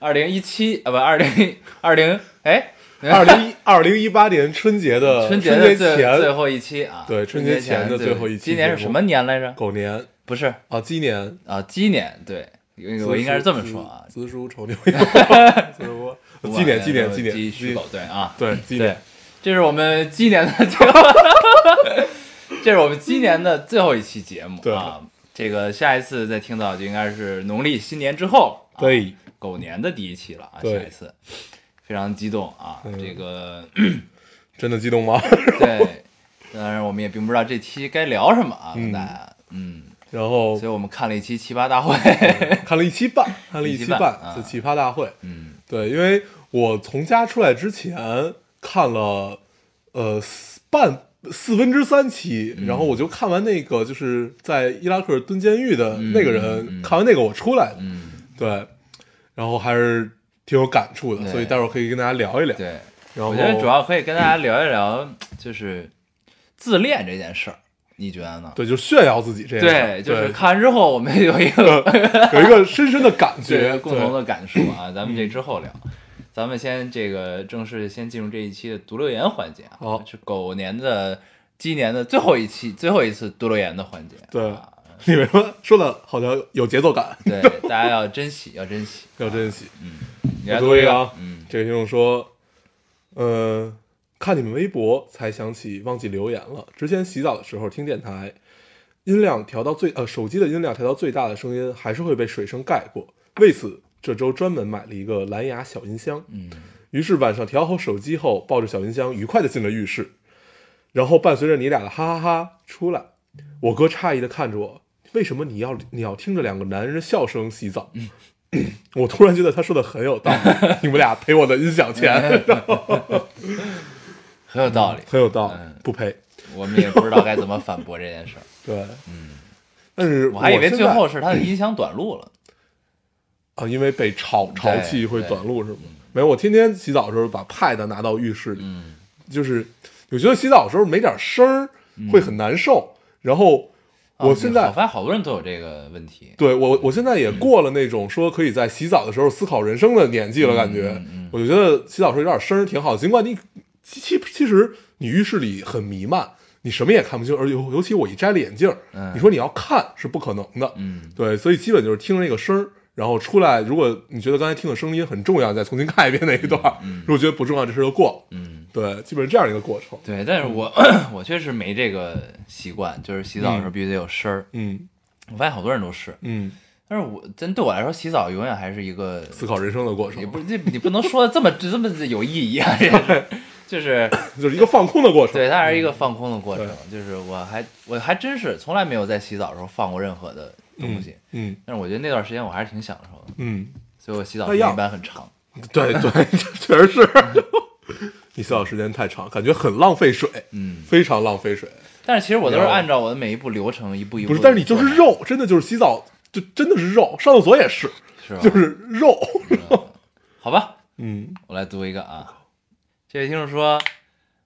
二零一七啊不二零 二零哎二零一二零一八年春节的 春节节的最最后一期啊，对春春节前的最最后一期今年是什么年来着？狗年。不是。啊，鸡年。啊，鸡年对，我应该是这么说啊，子子鼠丑牛羊，子鼠鸡年鸡年鸡年。鸡戌狗对啊，对鸡对年，这是我们鸡年的最后，这是我们鸡年的最后一期节目对。啊。这个下一次再听到就应该是农历新年之后，啊、对，狗年的第一期了啊，下一次非常激动啊，嗯这个 真的激动吗？对，当然我们也并不知道这期该聊什么啊，大家嗯，然后所以我们看了一期奇葩大会，看了一期半，看了一一期半期半啊就奇葩大会。嗯对，因为我从家出来之前看了呃四半四分之三期，嗯然后我就看完那个就是在伊拉克蹲监狱的那个人，嗯嗯看完那个我出来的。嗯，对，然后还是挺有感触的，所以待会儿可以跟大家聊一聊。对，然后我觉得主要可以跟大家聊一聊，就是自恋这件事儿，你觉得呢？对，就炫耀自己这件事对，就是看完之后，我们有一个 有一个深深的感觉，共同的的感受啊，咱们这之后聊。咱们先这个正式先进入这一期的读留言环节啊，好是狗年的鸡年的最后一期最后一次读留言的环节。对啊你们说说的好像有节奏感，对，大家要珍惜，要珍惜，要珍惜。嗯你来我读一个读一个啊，嗯这个听众说，呃，看你们微博才想起忘记留言了。之前洗澡的时候听电台，音量调到最呃手机的音量调到最大的声音还是会被水声盖过。为此，这周专门买了一个蓝牙小音箱。嗯，于是晚上调好手机后，抱着小音箱愉快的进了浴室，然后伴随着你俩的哈哈哈出来，我哥诧异的看着我，为什么你要你要听着两个男人的笑声洗澡？我突然觉得他说的很有道理，你们俩赔我的音响钱，很有道理。很有道理嗯，不赔。我们也不知道该怎么反驳这件事儿。对，嗯，但是我还以为最后是他的音响短路了。啊，因为被潮潮气会短路是吗？没有，我天天洗澡的时候把 pad 拿到浴室里，嗯，就是我觉得洗澡的时候没点声儿会很难受，然后我现在啊我发现好多人都有这个问题。对我，我现在也过了那种说可以在洗澡的时候思考人生的年纪了，感觉，我就觉得洗澡时候有点声儿挺好，尽管你其其其实你浴室里很弥漫，你什么也看不清，而尤尤其我一摘了眼镜，嗯。你说你要看是不可能的，嗯，对，所以基本就是听着那个声儿，然后出来，如果你觉得刚才听的声音很重要，再重新看一遍那一段，如果觉得不重要，这事就过。了，嗯，对，基本是这样一个过程，对，但是我 我确实没这个习惯，就是洗澡的时候必须得有声儿。嗯。我发现好多人都是，嗯，但是我真对我来说，洗澡永远还是一个，思考人生的过程。也，不你不能说的这么这么有意义啊，这是就是 就是一个放空的过程，对，它还是一个放空的过程。对。就是我还我还真是从来没有在洗澡的时候放过任何的东西，嗯但是我觉得那段时间我还是挺享受的，嗯。所以我洗澡时间一般很长。对对，确实是。你洗澡时间太长，感觉很浪费水，嗯，非常浪费水。但是其实我都是按照我的每一步流程一步一步不是，但是你就是肉，真的就是洗澡，就真的是肉。上厕所也是，是吧？就是肉。好吧，嗯我来读一个啊。这位听众说，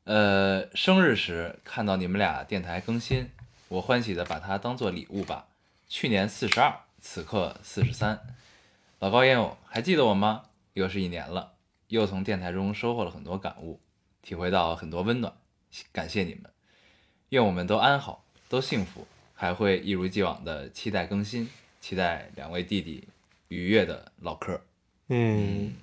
呃，生日时看到你们俩电台更新，我欢喜的把它当做礼物吧。去年四十二，此刻四十三。老高烟友还记得我吗？又是一年了，又从电台中收获了很多感悟，体会到很多温暖，感谢你们。愿我们都安好，都幸福，还会一如既往的期待更新，期待两位弟弟愉悦的唠嗑。嗯，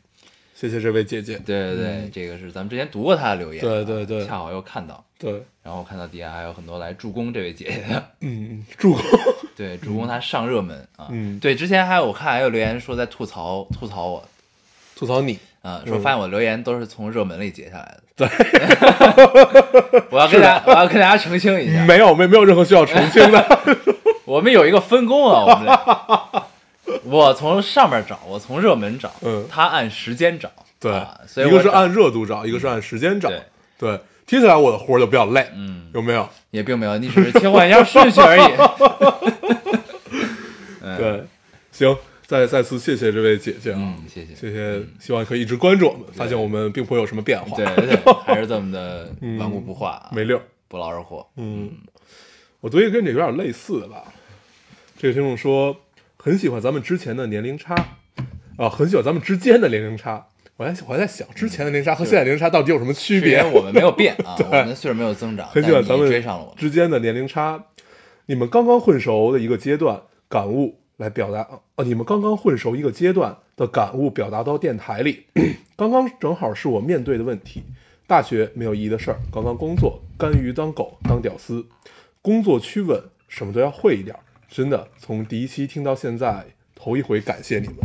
谢谢这位姐姐。对对对，这个是咱们之前读过她的留言啊，对对对恰好又看到，对，然后我看到底下还有很多来助攻这位姐姐的，嗯，祝贺。对，主攻他上热门啊，嗯。对，之前还有我看还有留言说在吐槽吐槽我。吐槽你，啊，说嗯发现我留言都是从热门里截下来的，对，我要跟大家我要跟大家澄清一下，没有没没有任何需要澄清的。我们有一个分工啊，我们俩我从上面找，我从热门找，嗯。他按时间找，对。啊，所以一个是按热度找，一个是按时间找，对。对，听起来我的活儿就比较累，嗯，有没有？也并没有，你只是切换一下顺序而已。嗯，对，行，再再次谢谢这位姐姐啊，嗯，谢谢，谢谢，希望可以一直关注我们，发现我们并不会有什么变化，对对，还是这么的 顽固不化啊，没溜。不劳而获。嗯，我读一个跟你有点类似的吧。这个听众说很喜欢咱们之前的年龄差啊，很喜欢咱们之间的年龄差。我还我还在想，之前的年龄差和现在年龄差到底有什么区别我们没有变啊，我们的岁数没有增长，很喜欢咱但是你们追上了我们。之间的年龄差，你们刚刚混熟的一个阶段感悟来表达啊，你们刚刚混熟一个阶段的感悟表达到电台里，刚刚正好是我面对的问题。大学没有意义的事儿，刚刚工作，甘于当狗当屌丝，工作趋稳，什么都要会一点儿。真的，从第一期听到现在，头一回感谢你们。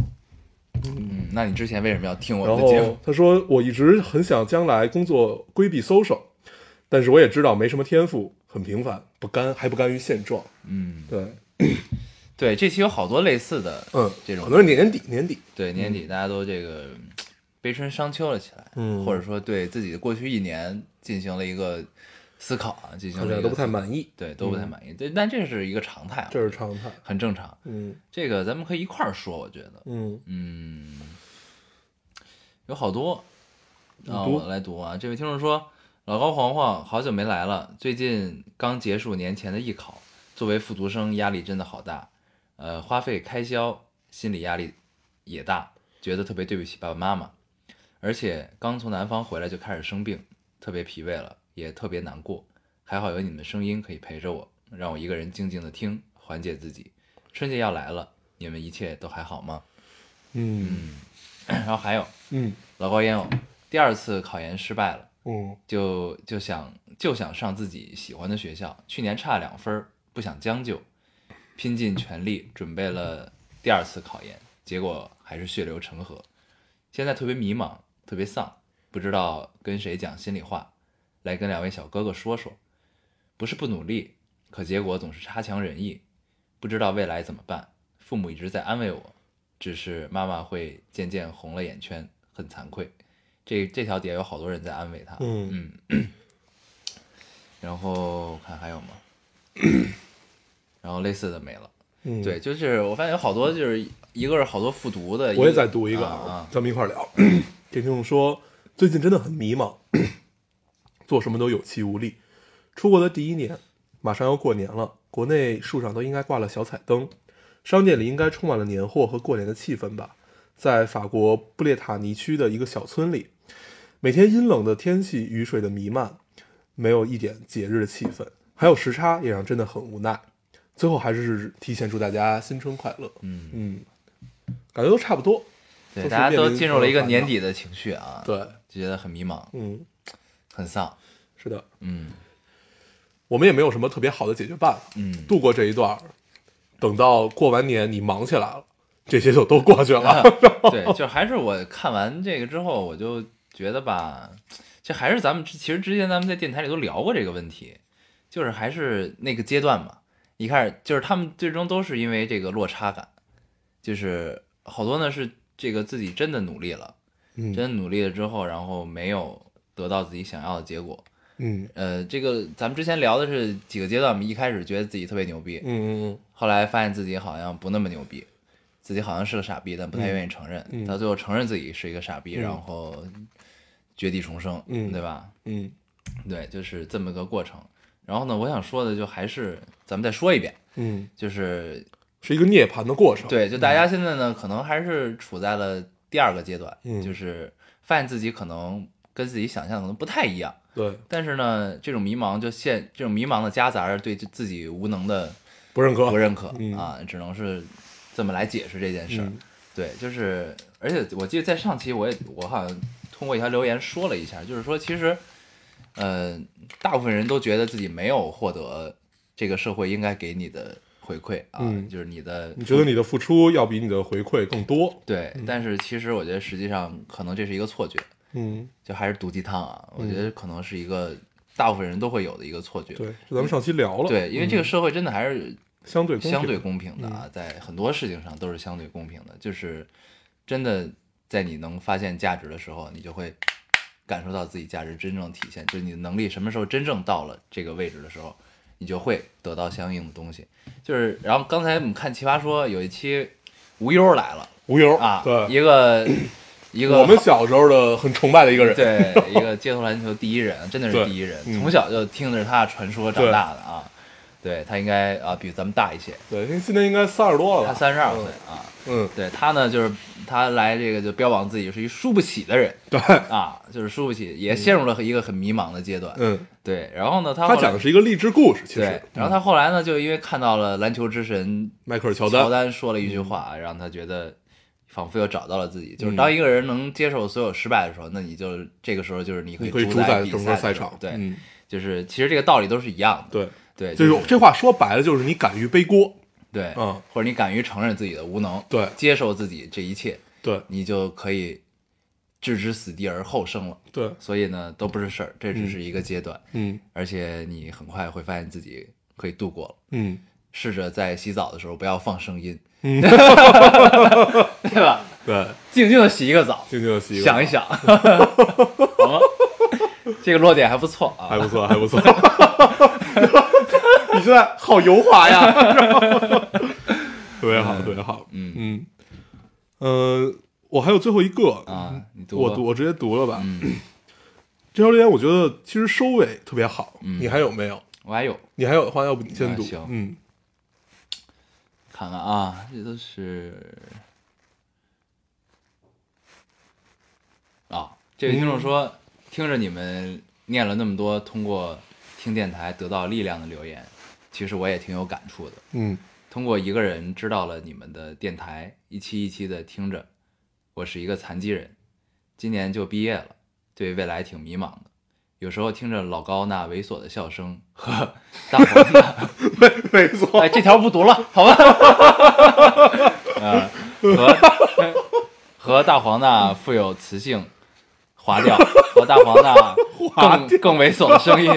嗯，那你之前为什么要听我的节目？后他说，我一直很想将来工作规避 social，但是我也知道没什么天赋，很平凡，不甘还不甘于现状。嗯，对，对，这期有好多类似的，嗯，这种可能是年底年底，对年底大家都这个悲春伤秋了起来，嗯或者说对自己的过去一年进行了一个思考啊，进行了一个都不太满意，对，都不太满意。对，但这是一个常态啊，这是常态。很正常。嗯这个咱们可以一块儿说，我觉得，嗯嗯，有好多啊，我来读啊。这位听众说，老高黄黄好久没来了，最近刚结束年前的艺考，作为复读生压力真的好大，呃，花费开销，心理压力也大，觉得特别对不起爸爸妈妈，而且刚从南方回来就开始生病，特别疲惫了，也特别难过。还好有你们的声音可以陪着我，让我一个人静静的听，缓解自己。春节要来了，你们一切都还好吗？嗯 然后还有嗯老高烟友，第二次考研失败了，嗯就就想就想上自己喜欢的学校，去年差两分，不想将就，拼尽全力准备了第二次考研，结果还是血流成河，现在特别迷茫，特别丧，不知道跟谁讲心里话，来跟两位小哥哥说说，不是不努力，可结果总是差强人意，不知道未来怎么办，父母一直在安慰我，只是妈妈会渐渐红了眼圈，很惭愧。这这条底下有好多人在安慰他，嗯。嗯，然后看还有吗？然后类似的没了。嗯，对，，就是我发现有好多，就是一个是好多复读的，我也在读一个啊啊，咱们一块儿聊。这听众说，最近真的很迷茫，做什么都有气无力。出国的第一年，马上要过年了，国内树上都应该挂了小彩灯，商店里应该充满了年货和过年的气氛吧。在法国布列塔尼区的一个小村里，每天阴冷的天气，雨水的弥漫，没有一点节日的气氛，还有时差，也让真的很无奈。最后还是提前祝大家新春快乐。嗯，嗯，感觉都差不多。对，大家都进入了一个年底的情绪啊，，对，就觉得很迷茫，嗯，很丧，是的，嗯。我们也没有什么特别好的解决办法。嗯，度过这一段儿，等到过完年你忙起来了，这些就都过去了。对，就还是我看完这个之后，我就觉得吧，这还是咱们其实之前咱们在电台里都聊过这个问题，就是还是那个阶段嘛，一开始就是他们最终都是因为这个落差感，就是好多呢是这个自己真的努力了，嗯真的努力了之后，然后没有得到自己想要的结果。嗯呃，这个咱们之前聊的是几个阶段嘛，一开始觉得自己特别牛逼，嗯嗯后来发现自己好像不那么牛逼，自己好像是个傻逼，但不太愿意承认。嗯到最后承认自己是一个傻逼，嗯然后绝地重生，嗯对吧？嗯对，就是这么个过程。然后呢，我想说的就还是咱们再说一遍，嗯，就是是一个涅槃的过程。对，就大家现在呢，可能还是处在了第二个阶段，嗯就是发现自己可能跟自己想象可能不太一样。对，但是呢，这种迷茫就现这种迷茫的夹杂着对自己无能的不认可，不认可、嗯啊，只能是这么来解释这件事儿。嗯对，就是，而且我记得在上期我也我好像通过一条留言说了一下，就是说其实，呃，大部分人都觉得自己没有获得这个社会应该给你的回馈啊，嗯就是你的你觉得你的付出要比你的回馈更多？对，但是其实我觉得实际上可能这是一个错觉，嗯，就还是毒鸡汤啊，我觉得可能是一个大部分人都会有的一个错觉。对，咱们上期聊了。对，因为这个嗯社会真的还是相对相对公平的啊，在很多事情上都是相对公平的。就是真的在你能发现价值的时候，你就会感受到自己价值真正体现。就是你的能力什么时候真正到了这个位置的时候，你就会得到相应的东西。就是，然后刚才我们看《奇葩说》有一期无忧来了无忧啊，对，一个 一个我们小时候的很崇拜的一个人，对，一个街头篮球第一人，真的是第一人，嗯从小就听着他的传说长大的啊。对他应该啊比咱们大一些，对，因为今年应该三十多了他？三十二岁啊。嗯，对他呢，就是他来这个就标榜自己是一输不起的人对，啊，就是输不起，也陷入了一个很迷茫的阶段。嗯，对，然后呢，他他讲的是一个励志故事，其实对，，然后他后来呢，就因为看到了篮球之神迈克尔乔乔丹，说了一句话，让他觉得仿佛又找到了自己。就是嗯当一个人能接受所有失败的时候，那你就这个时候就是你可以主宰整个赛的时候场，对，嗯，就是其实这个道理都是一样的。对，对，就是是这话说白了就是你敢于背锅，对，嗯，或者你敢于承认自己的无能，对接受自己这一切，对你就可以置之死地而后生了。对，所以呢，都不是事儿，这只是一个阶段，嗯而且你很快会发现自己可以度过了。嗯试着在洗澡的时候不要放声音，嗯，对吧？对，静静的洗一个澡，静静的洗个想一想，好吗？这个落点还不错啊，还不错，还不错。你现在好油滑呀，特别好，特别好。嗯。嗯，呃，我还有最后一个。啊，你读我读我直接读了吧。嗯，这条留言我觉得其实收尾特别好。嗯。你还有没有？我还有。你还有的话，要不你先读。啊行？嗯。看看啊，这都是啊，这位听众说，听着你们念了那么多通过听电台得到力量的留言，其实我也挺有感触的。嗯通过一个人知道了你们的电台，一期一期的听着。我是一个残疾人，今年就毕业了，对未来挺迷茫的。有时候听着老高那猥琐的笑声和大黄的，没错。哎，这条不读了，好吧？呃，和和大黄那富有磁性滑调，和大黄那更 更猥琐的声音，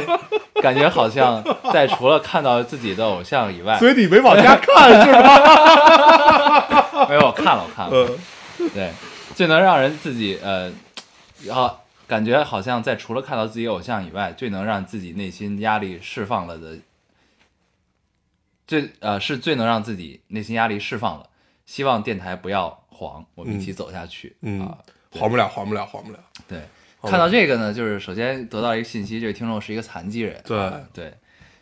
感觉好像在除了看到自己的偶像以外，所以你没往家看是吧？没有，我看了，我看了，嗯对，最能让人自己呃，然后感觉好像在除了看到自己偶像以外，最能让自己内心压力释放了的，最呃是最能让自己内心压力释放了。希望电台不要黄，我们一起走下去。嗯啊，黄不了，黄不了，黄不了。对，好看到这个呢，就是首先得到一个信息，这位听众是一个残疾人。对啊对，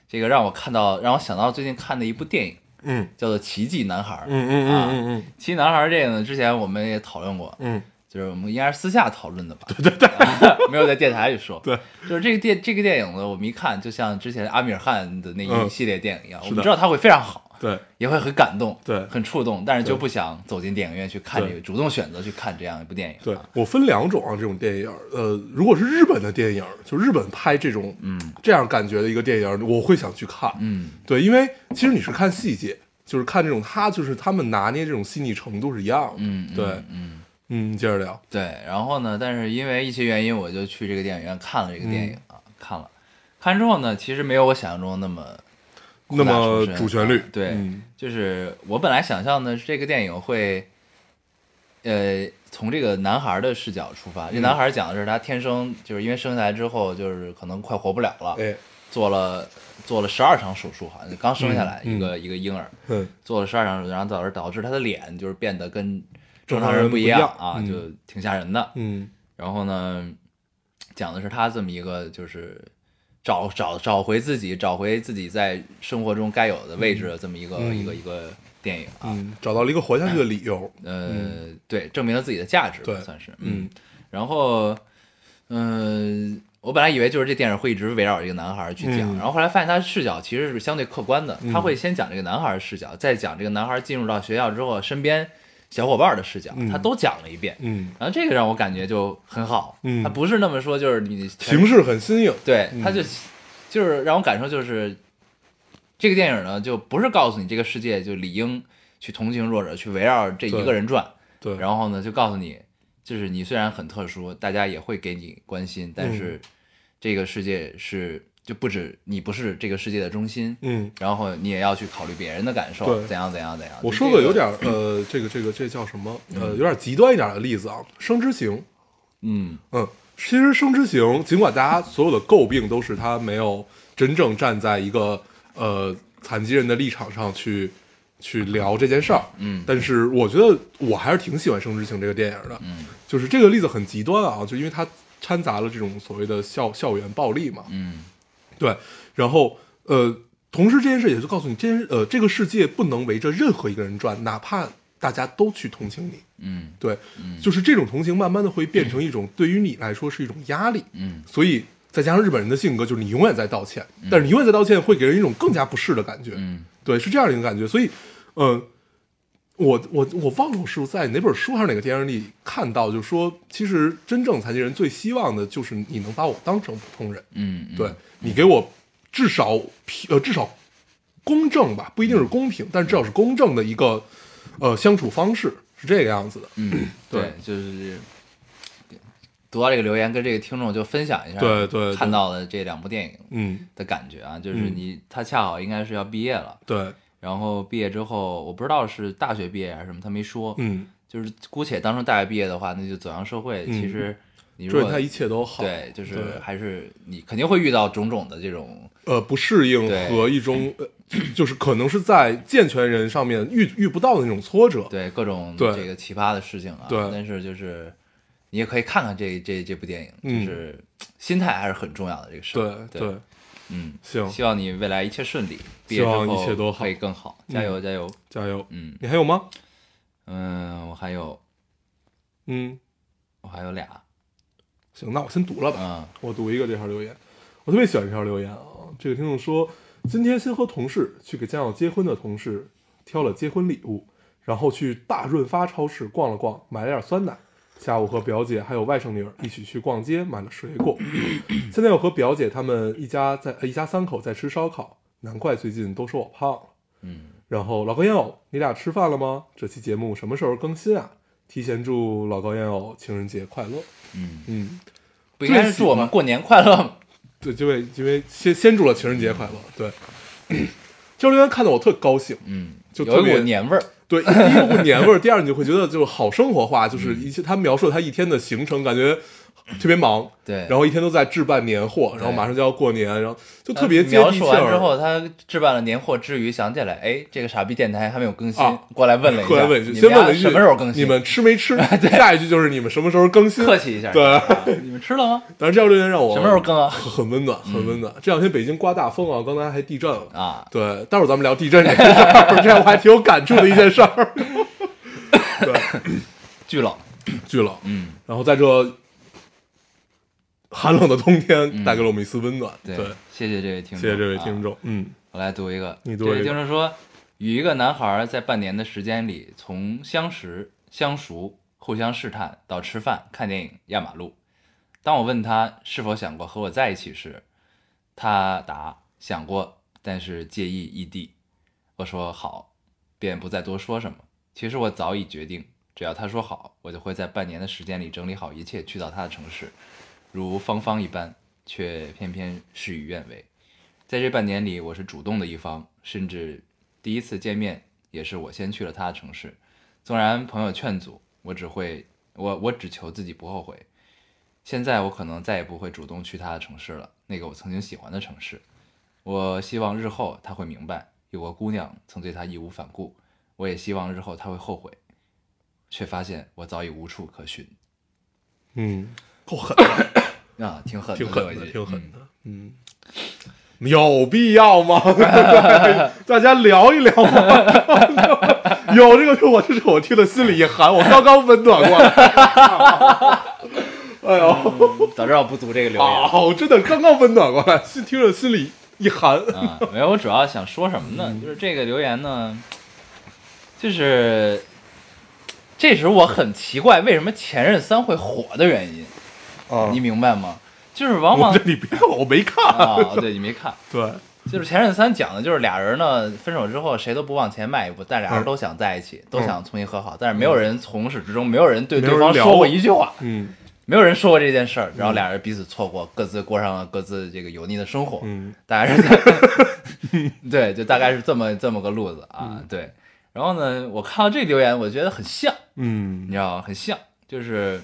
这个让我看到，让我想到最近看的一部电影，嗯叫做《奇迹男孩》。嗯嗯啊嗯嗯奇迹男孩这个呢，之前我们也讨论过，嗯就是我们应该是私下讨论的吧？对对对，没有在电台里说。对，就是这个电这个电影呢，我们一看就像之前阿米尔汗的那一嗯系列电影一样，我们知道它会非常好，对也会很感动，对很触动，但是就不想走进电影院去看这个，主动选择去看这样一部电影。对啊，我分两种啊，这种电影，呃，如果是日本的电影，就日本拍这种嗯这样感觉的一个电影，我会想去看。嗯，对，因为其实你是看细节，就是看这种他就是他们拿捏这种细腻程度是一样的。嗯，对，嗯。嗯，接着聊。对，然后呢，但是因为一些原因，我就去这个电影院看了这个电影嗯啊，看了，看之后呢，其实没有我想象中那么那么主旋律啊对，嗯。就是我本来想象的是这个电影会，呃，从这个男孩的视角出发，这嗯。男孩讲的是他天生就是因为生下来之后就是可能快活不了了，哎，做了做了十二场手术，好像刚生下来嗯一个、一个婴儿，嗯。做了十二场手术，然后导致导致他的脸就是变得跟正正常人不一样啊，嗯。就挺吓人的。嗯。然后呢，讲的是他这么一个就是找找找回自己，找回自己在生活中该有的位置的这么一个、嗯一个一个电影啊。嗯，找到了一个活下去的理由。呃，对，证明了自己的价值吧，对算是嗯。然后，嗯、我本来以为就是这电影会一直围绕一个男孩去讲，嗯然后后来发现他视角其实是相对客观的，嗯他会先讲这个男孩的视角，再讲这个男孩进入到学校之后身边小伙伴的视角，嗯。他都讲了一遍。嗯，然后这个让我感觉就很好，嗯。他不是那么说就是你。形式很新颖。对，嗯。他就就是让我感受就是这个电影呢，就不是告诉你这个世界就理应去同情弱者，去围绕这一个人转，对，然后呢，就告诉你，就是你虽然很特殊，大家也会给你关心，但嗯。是这个世界是就不止你不是这个世界的中心，嗯，然后你也要去考虑别人的感受，怎样怎样怎样。我说个有点呃，这个这个这叫什么？呃，有点极端一点的例子啊，生之行。嗯嗯，其实生之行，尽管大家所有的诟病都是他没有真正站在一个呃残疾人的立场上去去聊这件事儿，嗯但是我觉得我还是挺喜欢《生之行》这个电影的，嗯就是这个例子很极端啊，就因为它掺杂了这种所谓的校校园暴力嘛，嗯对，然后呃，同时这件事也就告诉你，这件呃这个世界不能围着任何一个人转，哪怕大家都去同情你，嗯。对，就是这种同情慢慢的会变成一种对于你来说是一种压力，嗯。所以再加上日本人的性格，就是你永远在道歉，但是你永远在道歉会给人一种更加不适的感觉，嗯。对，是这样的一个感觉。所以，呃，我我我忘了我是不是在哪本书还是哪个电影里看到，就是说，其实真正残疾人最希望的就是你能把我当成普通人，嗯，对你给我至少平呃至少公正吧，不一定是公平，但至少是公正的一个呃相处方式，是这个样子的。嗯，对。对，就是读到这个留言，跟这个听众就分享一下，对对对。看到的这两部电影嗯，的感觉啊，就是嗯。你他恰好应该是要毕业了，对，然后毕业之后，我不知道是大学毕业还是什么，他没说，嗯，就是姑且当成大学毕业的话，那就走向社会。嗯其实你如果他一切都好。对，就是还是你肯定会遇到种种的这种，呃不适应对和一种呃，就是可能是在健全人上面遇遇不到的那种挫折。对各种这个奇葩的事情啊。对但是就是你也可以看看这这这部电影，嗯就是心态还是很重要的这个事儿。对对，嗯，行，希望你未来一切顺利，毕业希望之后一切都好可以更好，加油加油。加油！嗯你还有吗？嗯，我还有嗯，我还有俩，行，那我先读了吧。嗯我读一个这条留言，我特别喜欢这条留言啊。这个听众说，今天先和同事去给将要结婚的同事挑了结婚礼物，然后去大润发超市逛了逛，买了点酸奶。下午和表姐还有外甥女儿一起去逛街，买了水果。现在又和表姐他们一家在呃一家三口在吃烧烤，难怪最近都说我胖了。嗯然后老高烟偶，你俩吃饭了吗？这期节目什么时候更新啊？提前祝老高烟偶情人节快乐。嗯，嗯，不应该是祝我们过年快乐吗？对，因为因为先先祝了情人节快乐。对，这条留言看得我特高兴。嗯，就特别有一股年味儿。对，第一个不年味儿，第二你就会觉得就是好生活化，就是一些他描述他一天的行程，感觉特别忙，对，然后一天都在置办年货，然后马上就要过年，然后就特别接描地气儿。述完之后，他置办了年货之余，想起来，哎，这个傻逼电台还没有更新啊，过来问了一下，过来问一句，你们家先问了一句什么时候更新？你们吃没吃？下一句就是你们什么时候更新？客气一下，对啊 你们吃了吗？但是这条留言让我什么时候更啊？很很温暖，很温暖。这两天北京刮大风啊，刚才还地震了。啊，对，待会儿咱们聊地震这个事儿，这样我还挺有感触的一件事儿。对，巨冷，巨冷，嗯，然后在这寒冷的冬天，带给了我们一丝温暖。对对，，谢谢这位听众，谢谢这位啊听众。嗯我来读一个，你读这位听众说，与一个男孩在半年的时间里，从相识、相熟、互相试探到吃饭、看电影、压马路。当我问他是否想过和我在一起时，他答想过，但是介意异地。我说好，便不再多说什么。其实我早已决定，只要他说好，我就会在半年的时间里整理好一切，去到他的城市，如芳芳一般，却偏偏事与愿违。在这半年里，我是主动的一方，甚至第一次见面也是我先去了他的城市。纵然朋友劝阻，我只会我我只求自己不后悔。现在我可能再也不会主动去他的城市了，那个我曾经喜欢的城市。我希望日后他会明白，有个姑娘曾对他义无反顾。我也希望日后他会后悔，却发现我早已无处可寻。嗯，够狠的，啊，挺狠的，挺狠的，挺狠的。嗯，有必要吗？大家聊一聊嘛。有这个，我这是我听了心里一寒，我刚刚温暖过来。哎呦，嗯早知道不读这个留言。好，真的刚刚温暖过来，心听着心里一寒。啊，没有，我主要想说什么呢？就是这个留言呢，就是这时我很奇怪，为什么《前任三》会火的原因，啊你明白吗？就是往往你别看我没看。啊，对你没看，对，就是《前任三》讲的就是俩人呢分手之后谁都不往前迈一步，但俩人嗯都想在一起，都想重新和好，但是没有人从始至终没有人对对方说过过一句话。嗯没有人说过这件事儿，然后俩人彼此错过，各自过上了各自这个油腻的生活，嗯大概是这样，对，就大概是这么这么个路子啊，对。然后呢，我看到这留言，我觉得很像，嗯你，知道吗？很像，就是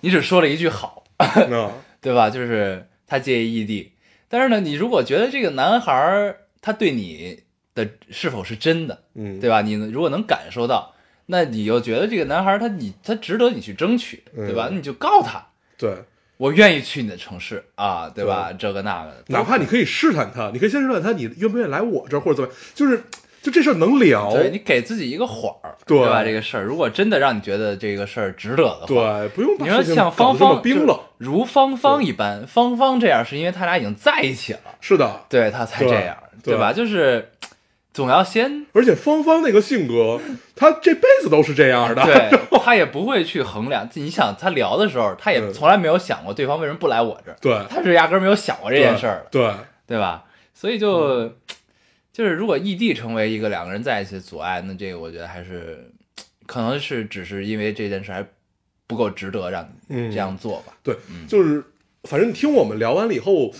你只说了一句好，那 对吧？就是他介意异地，但是呢，你如果觉得这个男孩他对你的是否是真的，嗯，对吧？你如果能感受到，那你又觉得这个男孩他你他值得你去争取，对吧？嗯你就告他，对，我愿意去你的城市啊，对吧？这个那个的，哪怕你可以试探他，你可以先试探他，你愿不愿意来我这儿，或者怎么样，就是就这事儿能聊，对你给自己一个缓儿，对吧？这个事儿如果真的让你觉得这个事儿值得的话，对，不用把你说像芳芳冰冷，如芳芳一般，芳芳这样是因为他俩已经在一起了，是的，对他才这样，对吧？就是总要先而且芳芳那个性格，她这辈子都是这样的，对她也不会去衡量。你想她聊的时候，她也嗯从来没有想过对方为什么不来我这儿，对她是压根儿没有想过这件事儿的，对，对吧？所以就就是如果异地成为一个两个人在一起的阻碍，那这个我觉得还是可能是只是因为这件事还不够值得让你嗯，这样做吧。对，就是反正你听我们聊完了以后，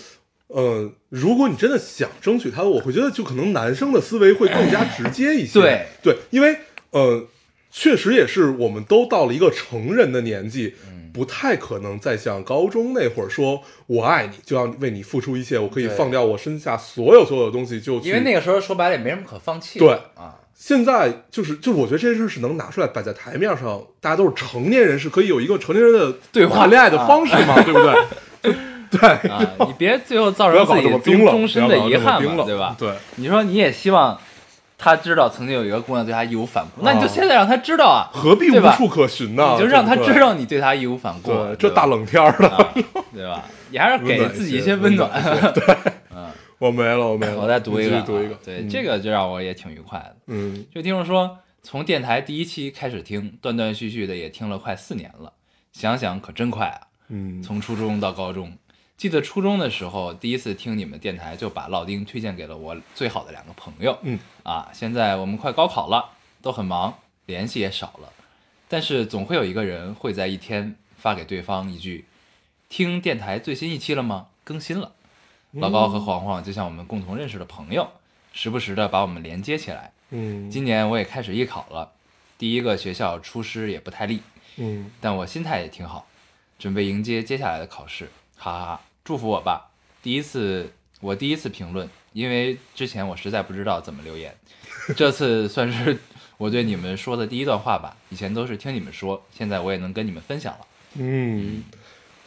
呃，如果你真的想争取他，我会觉得就可能男生的思维会更加直接一些。对对，因为呃，确实也是我们都到了一个成人的年纪，嗯不太可能再像高中那会儿说我爱你就要为你付出一切，我可以放掉我身下所有所有的东西就去。因为那个时候说白了也没什么可放弃的。对啊，现在就是就是，我觉得这件事是能拿出来摆在台面上，大家都是成年人，是可以有一个成年人的对话恋爱的方式嘛，对不对？对，啊，你别最后造成自己终终身的遗憾嘛，对吧？对，你说你也希望他知道曾经有一个姑娘对他义无反顾，那你就啊现在让他知道啊，何必无处可寻呢？你就让他知道你对他义无反顾，对，这大冷天儿的，啊，对吧？你还是给自己一些温暖。对，嗯我没了，我没了。我再读一个读一个，对，嗯这，个就让我也挺愉快的。嗯就听众说，从电台第一期开始听，断断续续的也听了快四年了，想想可真快啊！嗯，从初中到高中，记得初中的时候，第一次听你们电台，就把老丁推荐给了我最好的两个朋友。嗯啊，现在我们快高考了，都很忙，联系也少了，但是总会有一个人会在一天发给对方一句：“听电台最新一期了吗？更新了。”老高和黄黄就像我们共同认识的朋友，时不时的把我们连接起来。嗯今年我也开始艺考了，第一个学校出师也不太利，嗯但我心态也挺好，准备迎接接下来的考试，哈哈哈！祝福我吧。第一次，我第一次评论，因为之前我实在不知道怎么留言，这次算是我对你们说的第一段话吧。以前都是听你们说，现在我也能跟你们分享了。嗯，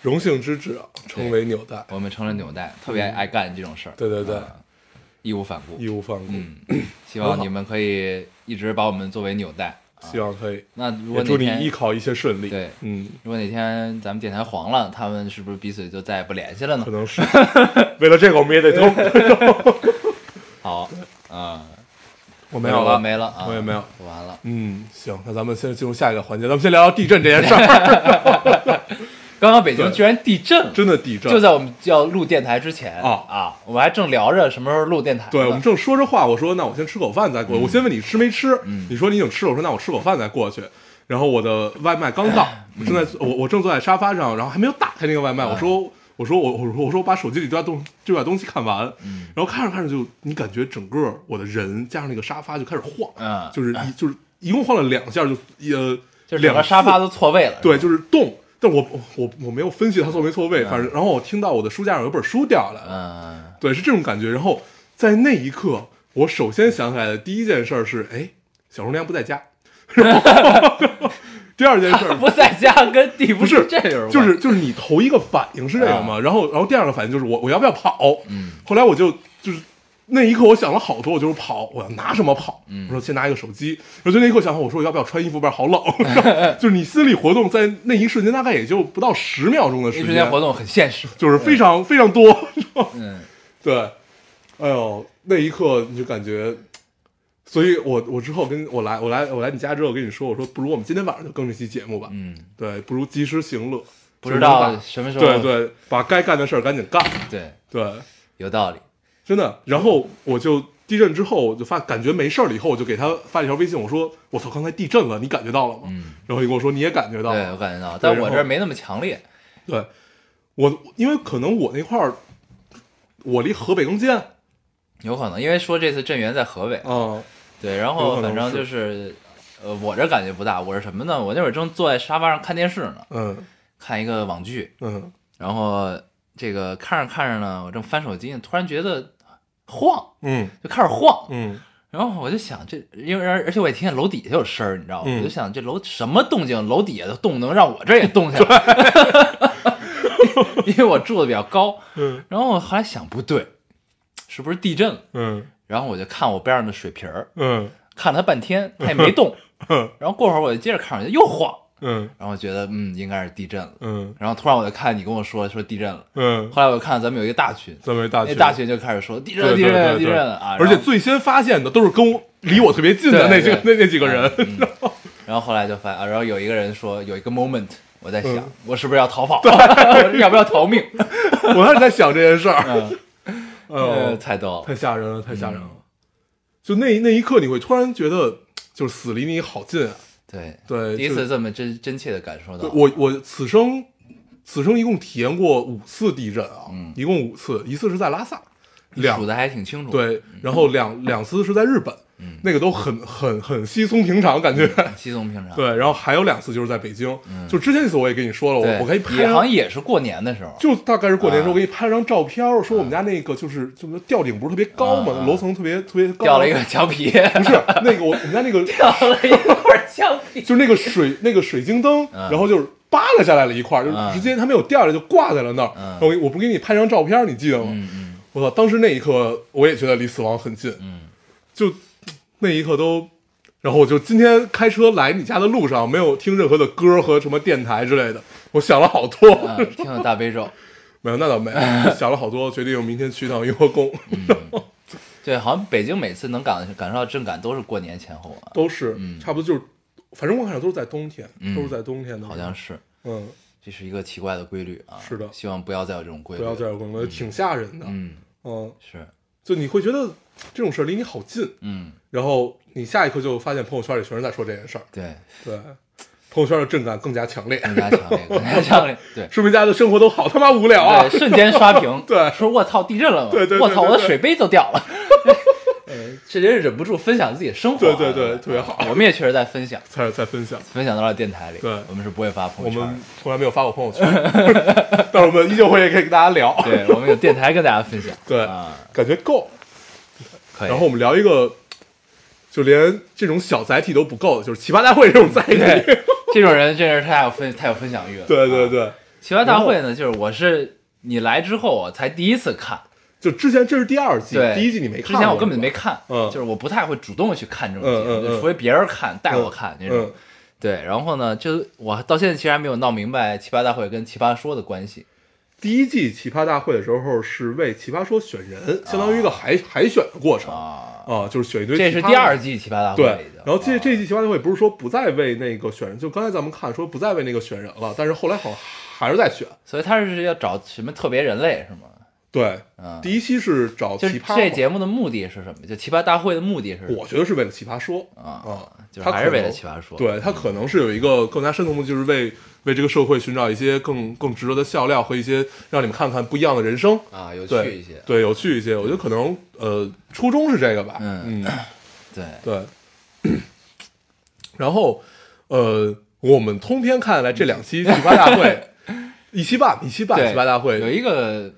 荣幸之至啊，成为纽带，我们成了纽带，特别爱干这种事儿，对对对啊义无反顾。义无反顾，嗯，希望你们可以一直把我们作为纽带。啊希望可以。那如果祝你艺考一切顺利。对嗯，如果哪天咱们电台黄了，他们是不是彼此就再也不联系了呢可？能是 为了这个，我们也得走。好，啊，我没有了，没了啊，我也没有，完了。嗯，行，那咱们先进入下一个环节，咱们先聊聊地震这件事儿。刚刚北京居然地震了，真的地震，就在我们要录电台之前啊啊，我们还正聊着什么时候录电台。对，我们正说着话，我说那我先吃口饭再过去。我先问你吃没吃，嗯你说你已经吃了，我说那我吃口饭再过去。然后我的外卖刚到，我正在我我正坐在沙发上，然后还没有打开那个外卖，我说我说我我说我说我把手机里这把东这把东西看完，嗯然后看着看着就你感觉整个我的人加上那个沙发就开始晃，嗯就是一就是一共晃了两下就呃就两个沙发都错位了。对，就是动。但我我我没有分析它错没错位，反正然后我听到我的书架上有本书掉下来了，嗯，对，是这种感觉。然后在那一刻，我首先想起来的第一件事是，哎，小荣娘不在家。然后 第二件事不在家跟地不是这有就是就是你头一个反应是这个嘛，然后然后第二个反应就是我我要不要跑？嗯，后来我就就是那一刻我想了好多，我就是跑，我要拿什么跑？嗯我说先拿一个手机，然后就那一刻想好，我说我要不要穿衣服，不然好冷。就是你心理活动在那一瞬间大概也就不到十秒钟的时间，那瞬间活动很现实。就是非常非常多。嗯，对，哎呦，那一刻你就感觉，所以我我之后跟我来我来我来你家之后跟你说，我说不如我们今天晚上就更这期节目吧，嗯，对，不如及时行乐，不知道什么时候。对对，把该干的事儿赶紧干，对，对，有道理。真的。然后我就地震之后，我就发感觉没事儿了，以后我就给他发了一条微信，我说我操，刚才地震了，你感觉到了吗？嗯，然后你跟我说你也感觉到了对，我感觉到，但我这没那么强烈。对，我因为可能我那块儿，我离河北更近，有可能，因为说这次震源在河北，嗯，对，然后反正就是，呃，我这感觉不大，我是什么呢？我那会儿正坐在沙发上看电视呢，嗯看一个网剧，嗯然后这个看着看着呢，我正翻手机呢，突然觉得晃，嗯就开始晃，嗯然后我就想这，因为而且我也听见楼底下有声儿，你知道吗？嗯我就想这楼什么动静，楼底下的动能让我这也动起来，因为我住的比较高。嗯然后我后来想不对，是不是地震了？嗯然后我就看我边上的水瓶儿，嗯看了它半天，它也没动。嗯然后过会儿我就接着看上去，又晃，嗯。然后觉得嗯应该是地震了。嗯。然后突然我就看你跟我说说地震了，嗯，后来我就看咱们有一个大群，咱们大群。那大群就开始说地震了地震了地震了啊！而且最先发现的都是跟我离我特别近的那几个那那几个人，嗯。然后后来就发啊，然后有一个人说有一个 moment，我在想嗯。我是不是要逃跑，要不要逃命？我当时在想这件事儿，嗯，太逗了，太吓人了，太吓人了。就那那一刻，你会突然觉得，就是死离你好近啊！对对，第一次这么真真切的感受到，我我此生此生一共体验过五次地震啊，嗯一共五次，一次是在拉萨，两数的还挺清楚，，对，然后两两次是在日本，嗯。那个都很很很稀松平常感觉。稀松平常，对，然后还有两次就是在北京，就之前一次我也跟你说了，我我可以拍也好像，也是过年的时候，就大概是过年的时候，啊我给你拍张照片儿，说我们家那个就是就是吊顶不是特别高嘛，楼层特别特别高，掉了一个墙皮，不是那个我我们家那个 掉了一块墙皮，就是那个水那个水晶灯，嗯。然后就是扒拉下来了一块，就嗯。直接它没有掉下来，就挂在了那儿。嗯。我给我不给你拍张照片，你记得吗？嗯嗯。我操！当时那一刻，我也觉得离死亡很近，嗯，就那一刻都。然后我就今天开车来你家的路上，没有听任何的歌和什么电台之类的，我想了好多。嗯，听了大悲咒，没有，那倒没有，想了好多，决定明天去趟雍和宫。对，好像北京每次能感感受到震感都是过年前后啊，都是，嗯差不多就是，反正我感觉都是在冬天，嗯都是在冬天的，好像是，嗯，这是一个奇怪的规律啊，是的希望不要再有这种规律，不要再有更多，挺吓人的，嗯，嗯，是，就你会觉得这种事儿离你好近，嗯，然后你下一刻就发现朋友圈里全是在说这件事儿，对，对，朋友圈的震感更加强烈，更加强烈，更加强烈，对。说明大家的生活都好他妈无聊啊对，，瞬间刷屏。对说我操，地震了吗？对对对我操，对对我的水杯都掉了。呃，这人忍不住分享自己的生活啊。对对对特别好我们也确实在分享，在在分享。分享到了电台里。对我们是不会发朋友圈我们从来没有发过朋友圈，但是我们依旧会可以跟大家聊，对，我们有电台跟大家分享。对啊，感觉够。可以。然后我们聊一个，就连这种小载体都不够的，就是奇葩大会这种载体。这种人真是太有分太有分享欲了。啊。对对对，奇葩大会呢，就是我是你来之后我才第一次看，就之前这是第二季，对，第一季你没看，之前我根本没看，嗯就是我不太会主动地去看这种节目，嗯嗯嗯就除非别人看带我看那种。嗯，对，然后呢，就我到现在其实还没有闹明白奇葩大会跟奇葩说的关系。第一季奇葩大会的时候是为奇葩说选人，相当于一个海海选的过程啊，啊，就是选一堆。这是第二。季奇葩大会对然后这啊这一季奇葩大会不是说不再为那个选人，就刚才咱们看说不再为那个选人了，但是后来好像还是在选。所以他是要找什么特别人类是吗？对，嗯，第一期是找奇葩，这节目的目的是什么？就奇葩大会的目的是什么我觉得是为了奇葩说啊啊，就是还是为了奇葩说。对他可能是有一个更加深层的，就是为为这个社会寻找一些更更值得的笑料和一些让你们看看不一样的人生，啊，有趣一些。对，有趣一些。我觉得可能呃初衷是这个吧，嗯嗯，对，对。然后呃，我们通篇看下来这两期奇葩大会，一期半一期半对奇葩大会有一个